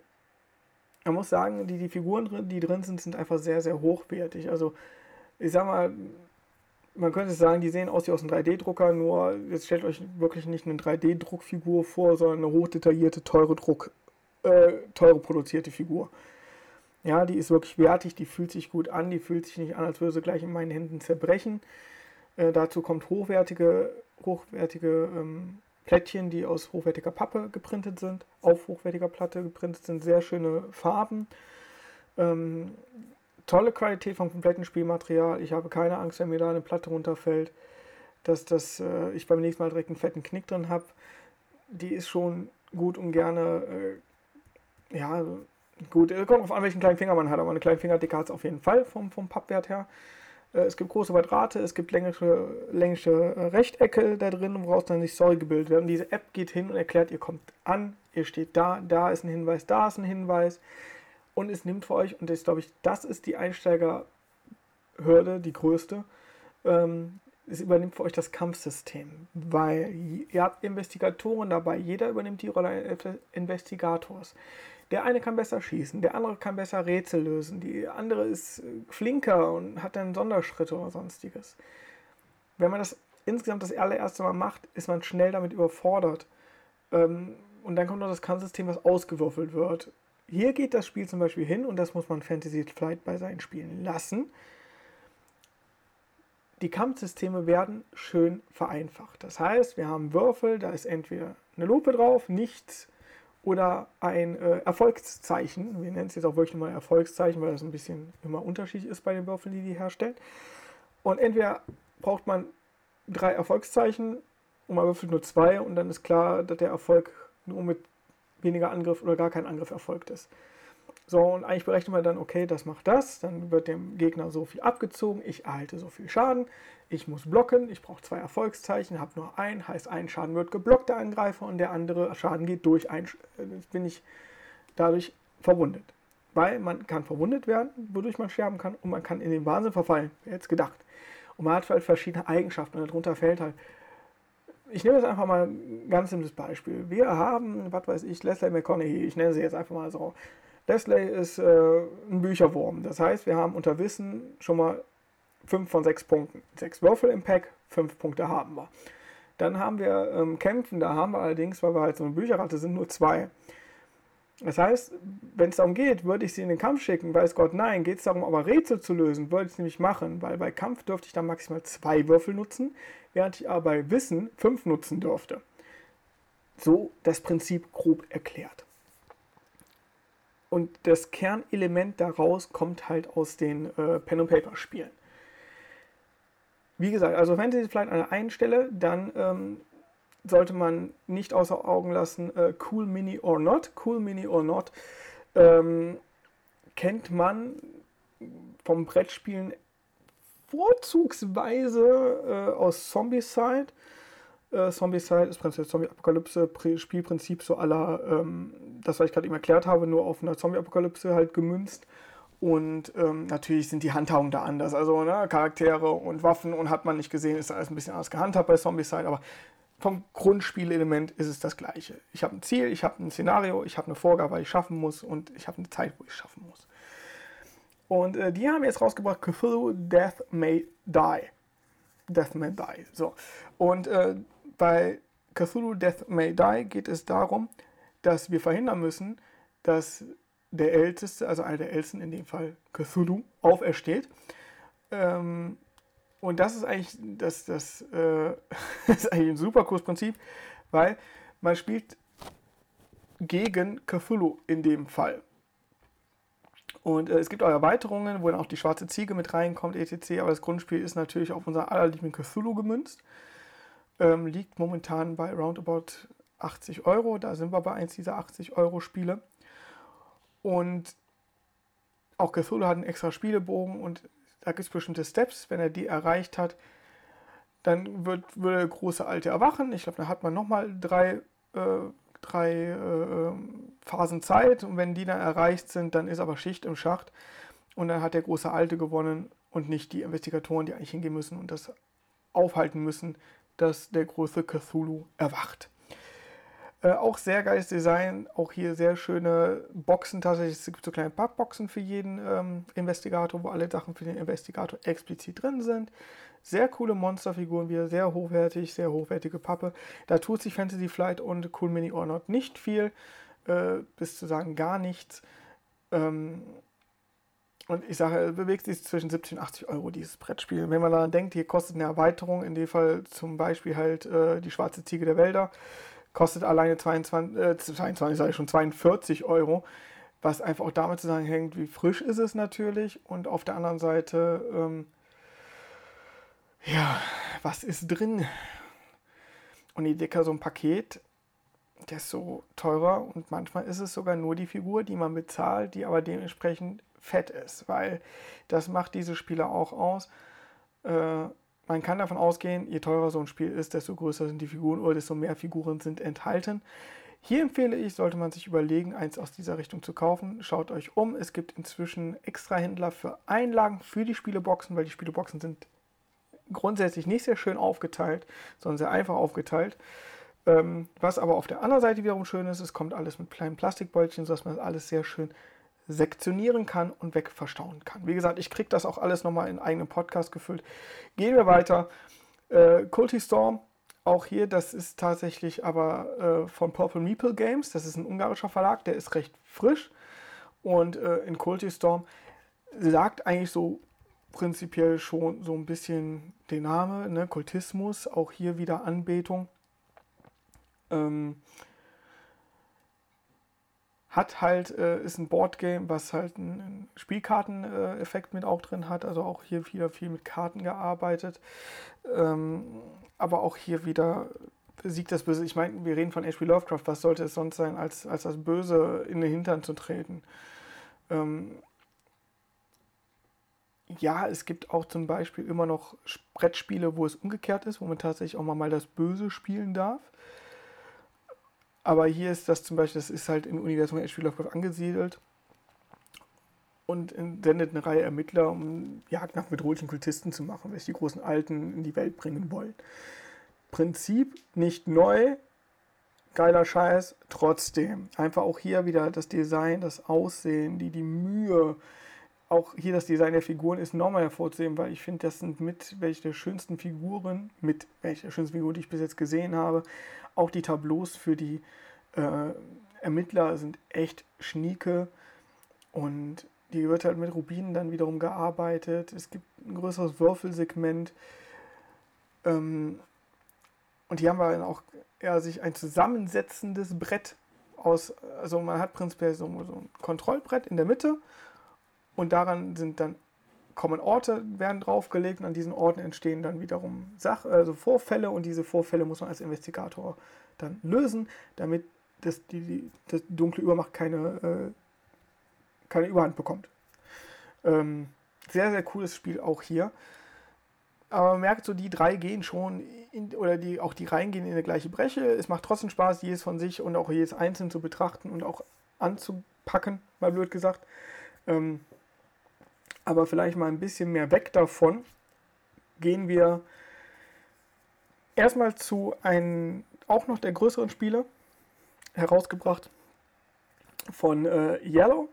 man muss sagen, die, die Figuren, die drin sind, sind einfach sehr, sehr hochwertig. Also, ich sag mal, man könnte sagen, die sehen aus wie aus einem 3D-Drucker, nur jetzt stellt euch wirklich nicht eine 3D-Druckfigur vor, sondern eine hochdetaillierte, teure Druck, äh, teure produzierte Figur. Ja, die ist wirklich wertig, die fühlt sich gut an, die fühlt sich nicht an, als würde sie gleich in meinen Händen zerbrechen. Äh, dazu kommt hochwertige, hochwertige ähm, Plättchen, die aus hochwertiger Pappe geprintet sind, auf hochwertiger Platte geprintet sind, sehr schöne Farben. Ähm, tolle Qualität vom kompletten Spielmaterial. Ich habe keine Angst, wenn mir da eine Platte runterfällt, dass das, äh, ich beim nächsten Mal direkt einen fetten Knick drin habe. Die ist schon gut und gerne, äh, ja, Gut, es kommt auf an, welchen kleinen Finger man hat, aber eine kleine Fingerdicke hat es auf jeden Fall vom, vom Pappwert her. Äh, es gibt große Quadrate, es gibt längliche, längliche äh, Rechtecke da drin, woraus dann die Story gebildet wird. Und diese App geht hin und erklärt, ihr kommt an, ihr steht da, da ist ein Hinweis, da ist ein Hinweis. Und es nimmt für euch, und das glaube ich, das ist die Einsteigerhürde, die größte, ähm, es übernimmt für euch das Kampfsystem, weil ihr habt Investigatoren dabei, jeder übernimmt die Rolle eines Investigators. Der eine kann besser schießen, der andere kann besser Rätsel lösen, die andere ist flinker und hat dann Sonderschritte oder sonstiges. Wenn man das insgesamt das allererste Mal macht, ist man schnell damit überfordert. Ähm, und dann kommt noch das Kampfsystem, was ausgewürfelt wird. Hier geht das Spiel zum Beispiel hin, und das muss man Fantasy Flight bei seinen Spielen lassen. Die Kampfsysteme werden schön vereinfacht. Das heißt, wir haben Würfel, da ist entweder eine Lupe drauf, nichts oder ein äh, Erfolgszeichen. Wir nennen es jetzt auch wirklich mal Erfolgszeichen, weil das ein bisschen immer unterschiedlich ist bei den Würfeln, die die herstellen. Und entweder braucht man drei Erfolgszeichen und man würfelt nur zwei und dann ist klar, dass der Erfolg nur mit weniger Angriff oder gar kein Angriff erfolgt ist. So, und eigentlich berechnet man dann, okay, das macht das, dann wird dem Gegner so viel abgezogen, ich erhalte so viel Schaden, ich muss blocken, ich brauche zwei Erfolgszeichen, habe nur ein, heißt ein Schaden wird geblockt, der Angreifer, und der andere Schaden geht durch, ein, äh, bin ich dadurch verwundet. Weil man kann verwundet werden, wodurch man sterben kann, und man kann in den Wahnsinn verfallen, wer jetzt gedacht. Und man hat halt verschiedene Eigenschaften, und darunter fällt halt, ich nehme jetzt einfach mal ein ganz simples Beispiel. Wir haben, was weiß ich, Leslie McConaughey, ich nenne sie jetzt einfach mal so, Leslie ist äh, ein Bücherwurm. Das heißt, wir haben unter Wissen schon mal 5 von 6 Punkten. 6 Würfel im Pack, 5 Punkte haben wir. Dann haben wir ähm, Kämpfen, da haben wir allerdings, weil wir halt so eine Bücherratte sind, nur 2. Das heißt, wenn es darum geht, würde ich sie in den Kampf schicken, weiß Gott nein, geht es darum, aber Rätsel zu lösen, würde ich es nämlich machen, weil bei Kampf dürfte ich dann maximal zwei Würfel nutzen, während ich aber bei Wissen fünf nutzen dürfte. So das Prinzip grob erklärt. Und das Kernelement daraus kommt halt aus den äh, Pen-and-Paper-Spielen. Wie gesagt, also Fantasy Flight an der einen Stelle, dann ähm, sollte man nicht außer Augen lassen äh, Cool Mini or Not. Cool Mini or Not ähm, kennt man vom Brettspielen vorzugsweise äh, aus Zombicide. Äh, Zombicide ist prinzipiell Zombie-Apokalypse, Spielprinzip so aller, ähm, das, was ich gerade eben erklärt habe, nur auf einer Zombie-Apokalypse halt gemünzt. Und ähm, natürlich sind die Handhabungen da anders. Also ne, Charaktere und Waffen und hat man nicht gesehen, ist alles ein bisschen anders gehandhabt bei Zombicide, aber vom Grundspielelement ist es das gleiche. Ich habe ein Ziel, ich habe ein Szenario, ich habe eine Vorgabe, die ich schaffen muss und ich habe eine Zeit, wo ich schaffen muss. Und äh, die haben jetzt rausgebracht Cthulhu Death May Die. Death May Die. So. Und äh, bei Cthulhu Death May Die geht es darum, dass wir verhindern müssen, dass der Älteste, also einer der Ältesten, in dem Fall Cthulhu, aufersteht. Ähm, und das ist eigentlich, das, das, äh, das ist eigentlich ein super cooles Prinzip, weil man spielt gegen Cthulhu in dem Fall. Und äh, es gibt auch Erweiterungen, wo dann auch die schwarze Ziege mit reinkommt, etc. Aber das Grundspiel ist natürlich auf unser allerliebsten Cthulhu gemünzt. Ähm, liegt momentan bei roundabout 80 Euro. Da sind wir bei eins dieser 80 Euro Spiele. Und auch Cthulhu hat einen extra Spielebogen und da gibt es bestimmte Steps. Wenn er die erreicht hat, dann wird, wird der große Alte erwachen. Ich glaube, da hat man nochmal drei, äh, drei äh, Phasen Zeit. Und wenn die dann erreicht sind, dann ist aber Schicht im Schacht. Und dann hat der große Alte gewonnen und nicht die Investigatoren, die eigentlich hingehen müssen und das aufhalten müssen, dass der große Cthulhu erwacht. Äh, auch sehr geiles Design, auch hier sehr schöne Boxen tatsächlich. Es gibt so kleine Pappboxen für jeden ähm, Investigator, wo alle Sachen für den Investigator explizit drin sind. Sehr coole Monsterfiguren, wieder sehr hochwertig, sehr hochwertige Pappe. Da tut sich Fantasy Flight und Cool Mini or Not nicht viel, äh, bis zu sagen gar nichts. Ähm, und ich sage, bewegt sich zwischen 70 und 80 Euro dieses Brettspiel. Wenn man daran denkt, hier kostet eine Erweiterung, in dem Fall zum Beispiel halt äh, die schwarze Ziege der Wälder, kostet alleine 22, äh, 22 sage ich schon, 42 Euro, was einfach auch damit zusammenhängt, wie frisch ist es natürlich und auf der anderen Seite, ähm, ja, was ist drin? Und je dicker so ein Paket, desto teurer und manchmal ist es sogar nur die Figur, die man bezahlt, die aber dementsprechend fett ist, weil das macht diese Spiele auch aus. Äh, man kann davon ausgehen, je teurer so ein Spiel ist, desto größer sind die Figuren oder desto mehr Figuren sind enthalten. Hier empfehle ich, sollte man sich überlegen, eins aus dieser Richtung zu kaufen. Schaut euch um. Es gibt inzwischen extra Händler für Einlagen für die Spieleboxen, weil die Spieleboxen sind grundsätzlich nicht sehr schön aufgeteilt, sondern sehr einfach aufgeteilt. Ähm, was aber auf der anderen Seite wiederum schön ist, es kommt alles mit kleinen Plastikbäulchen, sodass man alles sehr schön sektionieren kann und wegverstauen kann. Wie gesagt, ich kriege das auch alles nochmal in eigenen Podcast gefüllt. Gehen wir weiter. Äh, Storm, auch hier, das ist tatsächlich aber äh, von Purple Meeple Games. Das ist ein ungarischer Verlag, der ist recht frisch. Und äh, in Culty Storm sagt eigentlich so prinzipiell schon so ein bisschen den Name, ne? Kultismus, auch hier wieder Anbetung. Ähm, hat halt, äh, ist ein Boardgame, was halt einen Spielkarteneffekt mit auch drin hat. Also auch hier wieder viel mit Karten gearbeitet. Ähm, aber auch hier wieder besiegt das Böse. Ich meine, wir reden von H.P. Lovecraft. Was sollte es sonst sein, als, als das Böse in den Hintern zu treten? Ähm, ja, es gibt auch zum Beispiel immer noch Brettspiele, wo es umgekehrt ist, wo man tatsächlich auch mal das Böse spielen darf. Aber hier ist das zum Beispiel, das ist halt im Universum H.P. Lovecraft angesiedelt und sendet eine Reihe Ermittler, um Jagd nach bedrohlichen Kultisten zu machen, welche die großen Alten in die Welt bringen wollen. Prinzip nicht neu, geiler Scheiß, trotzdem. Einfach auch hier wieder das Design, das Aussehen, die, die Mühe, auch hier das Design der Figuren ist nochmal hervorzuheben, weil ich finde, das sind mit welche der schönsten Figuren, mit welche der schönsten Figuren, die ich bis jetzt gesehen habe. Auch die Tableaus für die äh, Ermittler sind echt schnieke und die wird halt mit Rubinen dann wiederum gearbeitet. Es gibt ein größeres Würfelsegment. Ähm, und hier haben wir dann auch eher sich ein zusammensetzendes Brett aus, also man hat prinzipiell so, so ein Kontrollbrett in der Mitte und daran sind dann kommen Orte, werden draufgelegt und an diesen Orten entstehen dann wiederum Sach also Vorfälle und diese Vorfälle muss man als Investigator dann lösen, damit das, die, die, das dunkle Übermacht keine, äh, keine Überhand bekommt. Ähm, sehr, sehr cooles Spiel auch hier. Aber man merkt so, die drei gehen schon, in, oder die, auch die Reihen gehen in eine gleiche Breche. Es macht trotzdem Spaß, jedes von sich und auch jedes einzeln zu betrachten und auch anzupacken, mal blöd gesagt. Ähm, aber vielleicht mal ein bisschen mehr weg davon, gehen wir erstmal zu einem, auch noch der größeren Spiele, herausgebracht von äh, Yellow.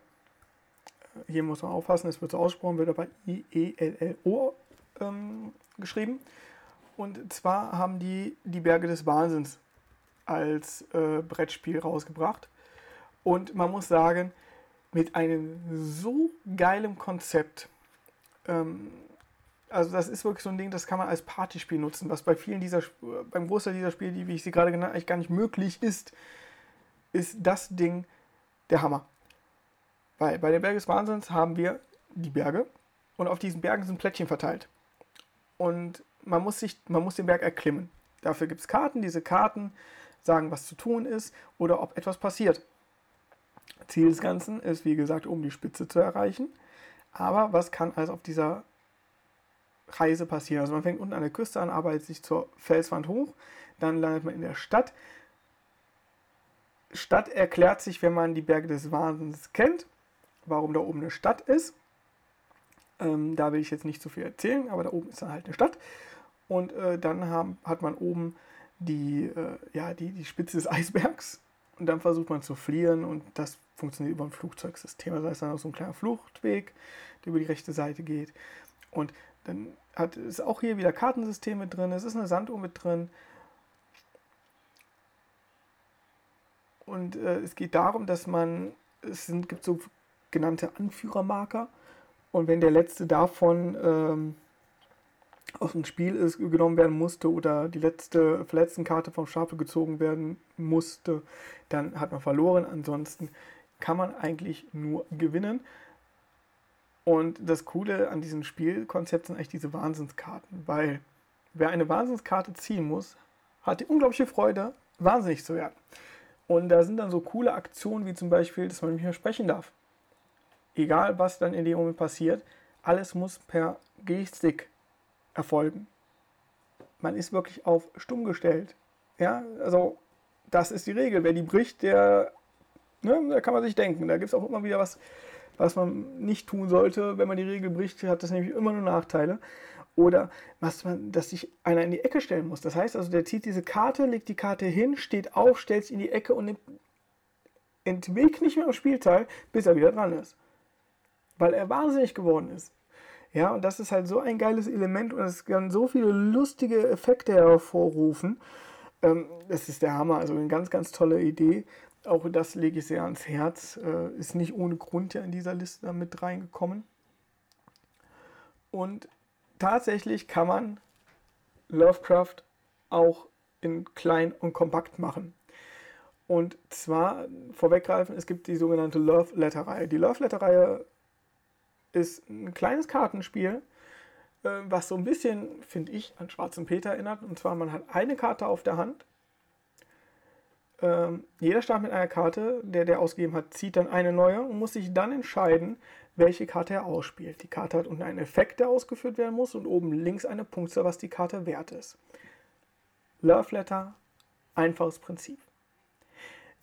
Hier muss man aufpassen, es wird so ausgesprochen, wird aber I-E-L-L-O ähm, geschrieben. Und zwar haben die die Berge des Wahnsinns als äh, Brettspiel rausgebracht. Und man muss sagen, mit einem so geilen Konzept. Ähm, also das ist wirklich so ein Ding, das kann man als Partyspiel nutzen, was bei vielen dieser, beim Großteil dieser Spiele, die, wie ich sie gerade genannt habe, eigentlich gar nicht möglich ist, ist das Ding der Hammer. Weil bei den Bergen des Wahnsinns haben wir die Berge und auf diesen Bergen sind Plättchen verteilt. Und man muss, sich, man muss den Berg erklimmen. Dafür gibt es Karten. Diese Karten sagen, was zu tun ist oder ob etwas passiert. Ziel des Ganzen ist, wie gesagt, um die Spitze zu erreichen. Aber was kann also auf dieser Reise passieren? Also man fängt unten an der Küste an, arbeitet sich zur Felswand hoch, dann landet man in der Stadt. Stadt erklärt sich, wenn man die Berge des Wahnsinns kennt, warum da oben eine Stadt ist. Ähm, da will ich jetzt nicht zu viel erzählen, aber da oben ist dann halt eine Stadt. Und äh, dann haben, hat man oben die, äh, ja, die, die Spitze des Eisbergs. Und dann versucht man zu fliehen und das funktioniert über ein Flugzeugsystem. Also da ist dann auch so ein kleiner Fluchtweg, der über die rechte Seite geht. Und dann hat, ist auch hier wieder Kartensystem mit drin, es ist eine Sanduhr mit drin. Und äh, es geht darum, dass man, es sind, gibt so genannte Anführermarker. Und wenn der letzte davon ähm, aus dem Spiel ist, genommen werden musste oder die letzte Verletztenkarte vom Stapel gezogen werden musste, dann hat man verloren. Ansonsten kann man eigentlich nur gewinnen. Und das Coole an diesem Spielkonzept sind eigentlich diese Wahnsinnskarten, weil wer eine Wahnsinnskarte ziehen muss, hat die unglaubliche Freude, wahnsinnig zu werden. Und da sind dann so coole Aktionen wie zum Beispiel, dass man nicht mehr sprechen darf. Egal was dann in dem Moment passiert, alles muss per Gestik erfolgen. Man ist wirklich auf stumm gestellt. Ja, also das ist die Regel. Wer die bricht, der, ne, da kann man sich denken. Da gibt es auch immer wieder was, was man nicht tun sollte. Wenn man die Regel bricht, hat das nämlich immer nur Nachteile. Oder was man, dass sich einer in die Ecke stellen muss. Das heißt also, der zieht diese Karte, legt die Karte hin, steht auf, stellt sie in die Ecke und nimmt entwegt nicht mehr am Spielteil, bis er wieder dran ist. Weil er wahnsinnig geworden ist. Ja, und das ist halt so ein geiles Element und es kann so viele lustige Effekte hervorrufen. Ähm, das ist der Hammer. Also eine ganz, ganz tolle Idee. Auch das lege ich sehr ans Herz. Äh, ist nicht ohne Grund ja in dieser Liste mit reingekommen. Und tatsächlich kann man Lovecraft auch in klein und kompakt machen. Und zwar vorweggreifen, es gibt die sogenannte Love Letter Reihe. Die Love Letter Reihe ist ein kleines Kartenspiel, äh, was so ein bisschen, finde ich, an Schwarzen Peter erinnert. Und zwar, man hat eine Karte auf der Hand. Ähm, jeder startet mit einer Karte, der der ausgegeben hat, zieht dann eine neue und muss sich dann entscheiden, welche Karte er ausspielt. Die Karte hat unten einen Effekt, der ausgeführt werden muss und oben links eine Punktzahl, was die Karte wert ist. Love Letter, einfaches Prinzip.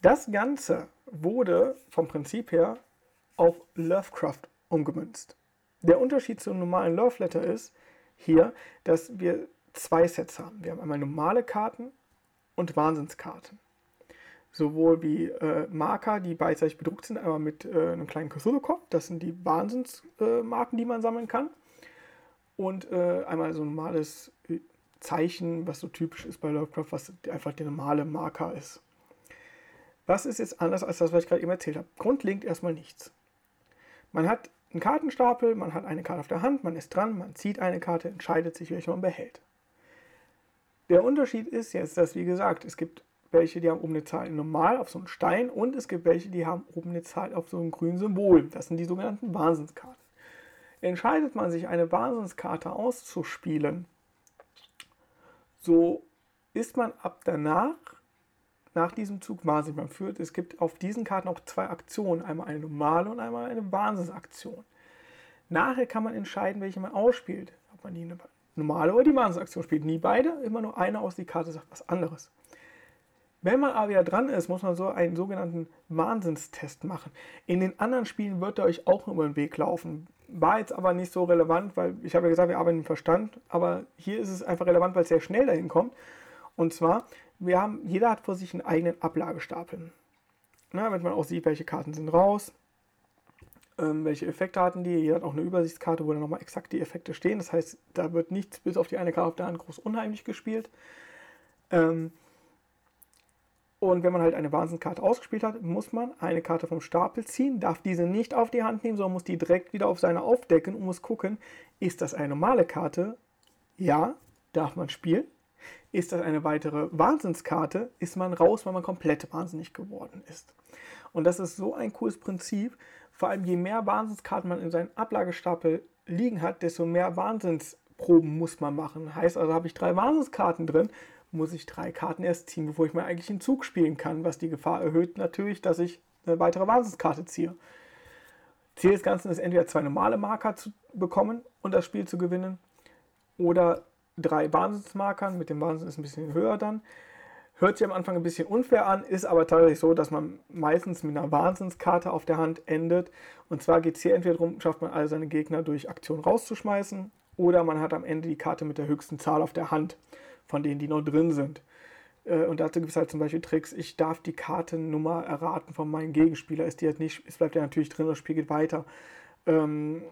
Das Ganze wurde vom Prinzip her auf Lovecraft umgemünzt. Der Unterschied zum normalen Love Letter ist hier, dass wir zwei Sets haben. Wir haben einmal normale Karten und Wahnsinnskarten. Sowohl wie äh, Marker, die beidseitig bedruckt sind, einmal mit äh, einem kleinen Cthulhu-Kopf, das sind die Wahnsinnsmarken, äh, die man sammeln kann. Und äh, einmal so ein normales äh, Zeichen, was so typisch ist bei Lovecraft, was einfach der normale Marker ist. Was ist jetzt anders als das, was ich gerade eben erzählt habe? Grundlegend erstmal nichts. Man hat einen Kartenstapel, man hat eine Karte auf der Hand, man ist dran, man zieht eine Karte, entscheidet sich, welche man behält. Der Unterschied ist jetzt, dass, wie gesagt, es gibt welche, die haben oben eine Zahl normal auf so einem Stein und es gibt welche, die haben oben eine Zahl auf so einem grünen Symbol. Das sind die sogenannten Wahnsinnskarten. Entscheidet man sich, eine Wahnsinnskarte auszuspielen, so ist man ab danach nach diesem Zug wahnsinnig. Man führt, es gibt auf diesen Karten auch zwei Aktionen, einmal eine normale und einmal eine Wahnsinnsaktion. Nachher kann man entscheiden, welche man ausspielt. Ob man die normale oder die Wahnsinnsaktion spielt. Nie beide, immer nur eine aus, die Karte sagt was anderes. Wenn man aber wieder dran ist, muss man so einen sogenannten Wahnsinnstest machen. In den anderen Spielen wird er euch auch über den Weg laufen. War jetzt aber nicht so relevant, weil ich habe ja gesagt, wir arbeiten im Verstand, aber hier ist es einfach relevant, weil es sehr schnell dahin kommt. Und zwar, wir haben, jeder hat vor sich einen eigenen Ablagestapel. Na, damit man auch sieht, welche Karten sind raus, ähm, welche Effekte hatten die. Jeder hat auch eine Übersichtskarte, wo dann nochmal exakt die Effekte stehen. Das heißt, da wird nichts bis auf die eine Karte auf der Hand groß unheimlich gespielt. Ähm, und wenn man halt eine Wahnsinnskarte ausgespielt hat, muss man eine Karte vom Stapel ziehen, darf diese nicht auf die Hand nehmen, sondern muss die direkt wieder auf seine aufdecken und muss gucken, ist das eine normale Karte? Ja, darf man spielen. Ist das eine weitere Wahnsinnskarte, ist man raus, weil man komplett wahnsinnig geworden ist. Und das ist so ein cooles Prinzip, vor allem je mehr Wahnsinnskarten man in seinem Ablagestapel liegen hat, desto mehr Wahnsinnsproben muss man machen. Heißt also, habe ich drei Wahnsinnskarten drin, muss ich drei Karten erst ziehen, bevor ich mir eigentlich einen Zug spielen kann, was die Gefahr erhöht natürlich, dass ich eine weitere Wahnsinnskarte ziehe. Ziel des Ganzen ist entweder zwei normale Marker zu bekommen und das Spiel zu gewinnen oder drei Wahnsinnsmarkern. Mit dem Wahnsinn ist ein bisschen höher dann. Hört sich am Anfang ein bisschen unfair an, ist aber tatsächlich so, dass man meistens mit einer Wahnsinnskarte auf der Hand endet. Und zwar geht es hier entweder darum, schafft man alle seine Gegner durch Aktion rauszuschmeißen oder man hat am Ende die Karte mit der höchsten Zahl auf der Hand, von denen die noch drin sind. Äh, und dazu gibt es halt zum Beispiel Tricks, ich darf die Kartennummer erraten von meinem Gegenspieler. Ist die halt nicht, es bleibt ja natürlich drin, das Spiel geht weiter. Ähm,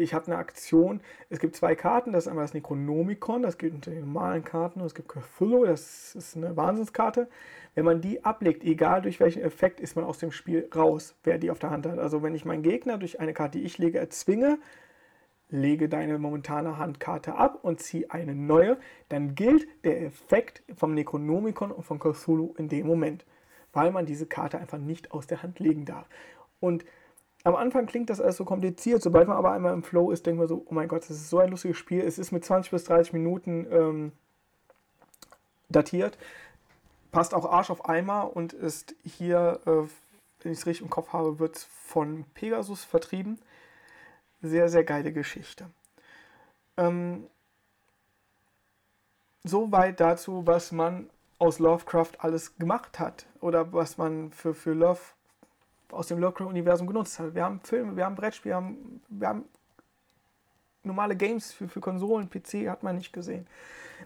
ich habe eine Aktion. Es gibt zwei Karten. Das ist einmal das Necronomicon, das gilt unter den normalen Karten. Und es gibt Cthulhu, das ist eine Wahnsinnskarte. Wenn man die ablegt, egal durch welchen Effekt, ist man aus dem Spiel raus, wer die auf der Hand hat. Also wenn ich meinen Gegner durch eine Karte, die ich lege, erzwinge, lege deine momentane Handkarte ab und ziehe eine neue, dann gilt der Effekt vom Necronomicon und von Cthulhu in dem Moment, weil man diese Karte einfach nicht aus der Hand legen darf. Und am Anfang klingt das alles so kompliziert, sobald man aber einmal im Flow ist, denkt man so, oh mein Gott, das ist so ein lustiges Spiel. Es ist mit 20 bis 30 Minuten ähm, datiert, passt auch Arsch auf Eimer und ist hier, äh, wenn ich es richtig im Kopf habe, wird von Pegasus vertrieben. Sehr, sehr geile Geschichte. Ähm, Soweit dazu, was man aus Lovecraft alles gemacht hat oder was man für, für Love aus dem Lovecraft-Universum genutzt hat. Wir haben Filme, wir haben Brettspiele, wir haben, wir haben normale Games für, für Konsolen, PC hat man nicht gesehen.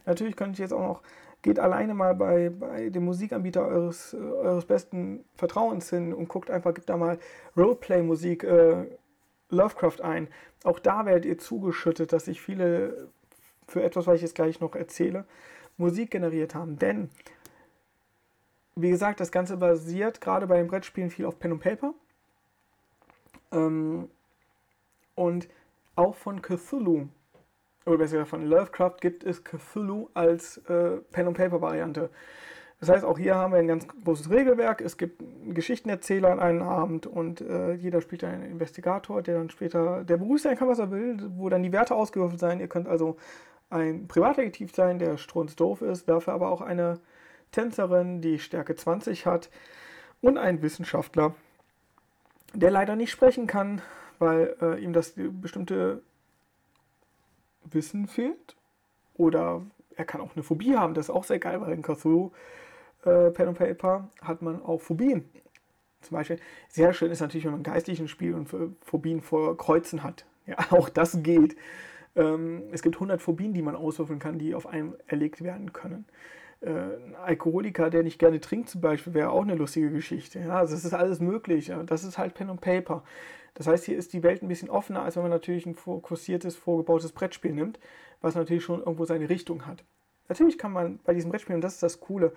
Natürlich könnte ich jetzt auch noch, geht alleine mal bei, bei dem Musikanbieter eures, eures besten Vertrauens hin und guckt einfach, gibt da mal Roleplay-Musik äh, Lovecraft ein. Auch da werdet ihr zugeschüttet, dass sich viele für etwas, was ich jetzt gleich noch erzähle, Musik generiert haben. Denn wie gesagt, das Ganze basiert gerade bei den Brettspielen viel auf Pen und Paper. Ähm, und auch von Cthulhu, oder besser gesagt von Lovecraft, gibt es Cthulhu als äh, Pen und Paper Variante. Das heißt, auch hier haben wir ein ganz großes Regelwerk. Es gibt einen Geschichtenerzähler an einem Abend und äh, jeder spielt einen Investigator, der dann später der Beruf sein kann, was er will, wo dann die Werte ausgewürfelt sein. Ihr könnt also ein Privatdetektiv sein, der strunzdoof ist, dafür aber auch eine Tänzerin, die Stärke 20 hat und ein Wissenschaftler, der leider nicht sprechen kann, weil äh, ihm das bestimmte Wissen fehlt. Oder er kann auch eine Phobie haben, das ist auch sehr geil, weil in Cthulhu äh, Pen and Paper hat man auch Phobien. Zum Beispiel, sehr schön ist natürlich, wenn man geistlichen Spiel und Phobien vor Kreuzen hat. Ja, auch das geht. Ähm, es gibt 100 Phobien, die man auswürfeln kann, die auf einem erlegt werden können äh, ein Alkoholiker, der nicht gerne trinkt zum Beispiel, wäre auch eine lustige Geschichte. Ja, also das ist alles möglich. Das ist halt Pen und Paper. Das heißt, hier ist die Welt ein bisschen offener, als wenn man natürlich ein fokussiertes, vorgebautes Brettspiel nimmt, was natürlich schon irgendwo seine Richtung hat. Natürlich kann man bei diesem Brettspiel, und das ist das Coole,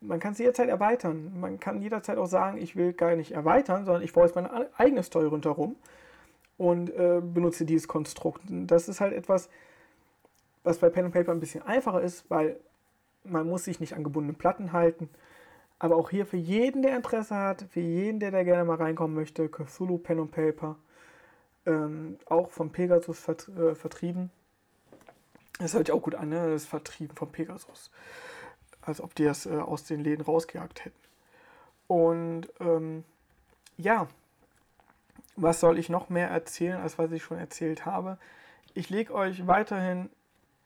man kann es jederzeit erweitern. Man kann jederzeit auch sagen, ich will gar nicht erweitern, sondern ich baue jetzt meine eigene Story rundherum und äh, benutze dieses Konstrukt. Das ist halt etwas, was bei Pen and Paper ein bisschen einfacher ist, weil man muss sich nicht an gebundenen Platten halten. Aber auch hier für jeden, der Interesse hat, für jeden, der da gerne mal reinkommen möchte, Cthulhu Pen und Paper, ähm, auch von Pegasus vert äh, vertrieben. Das hört sich auch gut an, ne? Das vertrieben von Pegasus. Als ob die das äh, aus den Läden rausgejagt hätten. Und ähm, ja, was soll ich noch mehr erzählen, als was ich schon erzählt habe? Ich lege euch weiterhin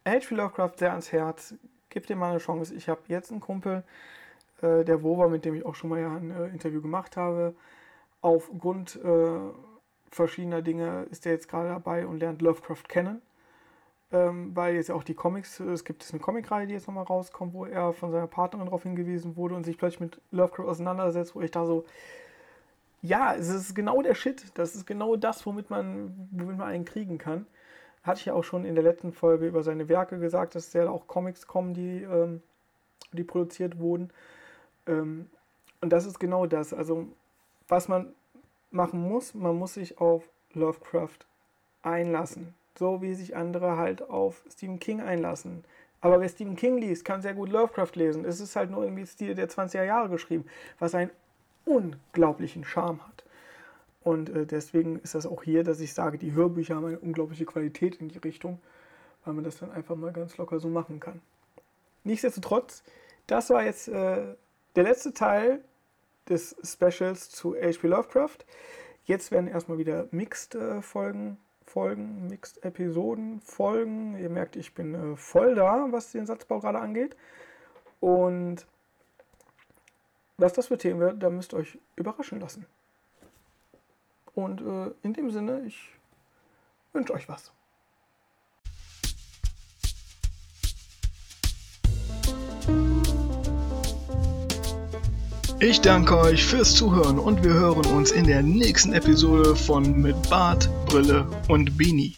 H.P. Lovecraft sehr ans Herz gib dir mal eine Chance. Ich habe jetzt einen Kumpel, äh, der Wova, mit dem ich auch schon mal ja ein äh, Interview gemacht habe. Aufgrund äh, verschiedener Dinge ist er jetzt gerade dabei und lernt Lovecraft kennen. Ähm, weil jetzt auch die Comics, äh, es gibt eine Comicreihe, die jetzt nochmal rauskommt, wo er von seiner Partnerin darauf hingewiesen wurde und sich plötzlich mit Lovecraft auseinandersetzt, wo ich da so, ja, es ist genau der Shit. Das ist genau das, womit man, womit man einen kriegen kann hatte ich ja auch schon in der letzten Folge über seine Werke gesagt, dass ja auch Comics kommen, die, ähm, die produziert wurden. Ähm, und das ist genau das. Also, was man machen muss, man muss sich auf Lovecraft einlassen. So wie sich andere halt auf Stephen King einlassen. Aber wer Stephen King liest, kann sehr gut Lovecraft lesen. Es ist halt nur irgendwie Stil der 20er Jahre geschrieben, was einen unglaublichen Charme hat. Und äh, deswegen ist das auch hier, dass ich sage, die Hörbücher haben eine unglaubliche Qualität in die Richtung, weil man das dann einfach mal ganz locker so machen kann. Nichtsdestotrotz, das war jetzt äh, der letzte Teil des Specials zu H.P. Lovecraft. Jetzt werden erstmal wieder Mixed-Folgen äh, Folgen, Mixed-Episoden folgen. Ihr merkt, ich bin äh, voll da, was den Satzbau gerade angeht. Und was das für Themen wird, da müsst ihr euch überraschen lassen. Und äh, in dem Sinne, ich wünsche euch was. Ich danke euch fürs Zuhören und wir hören uns in der nächsten Episode von Mit Bart, Brille und Beanie.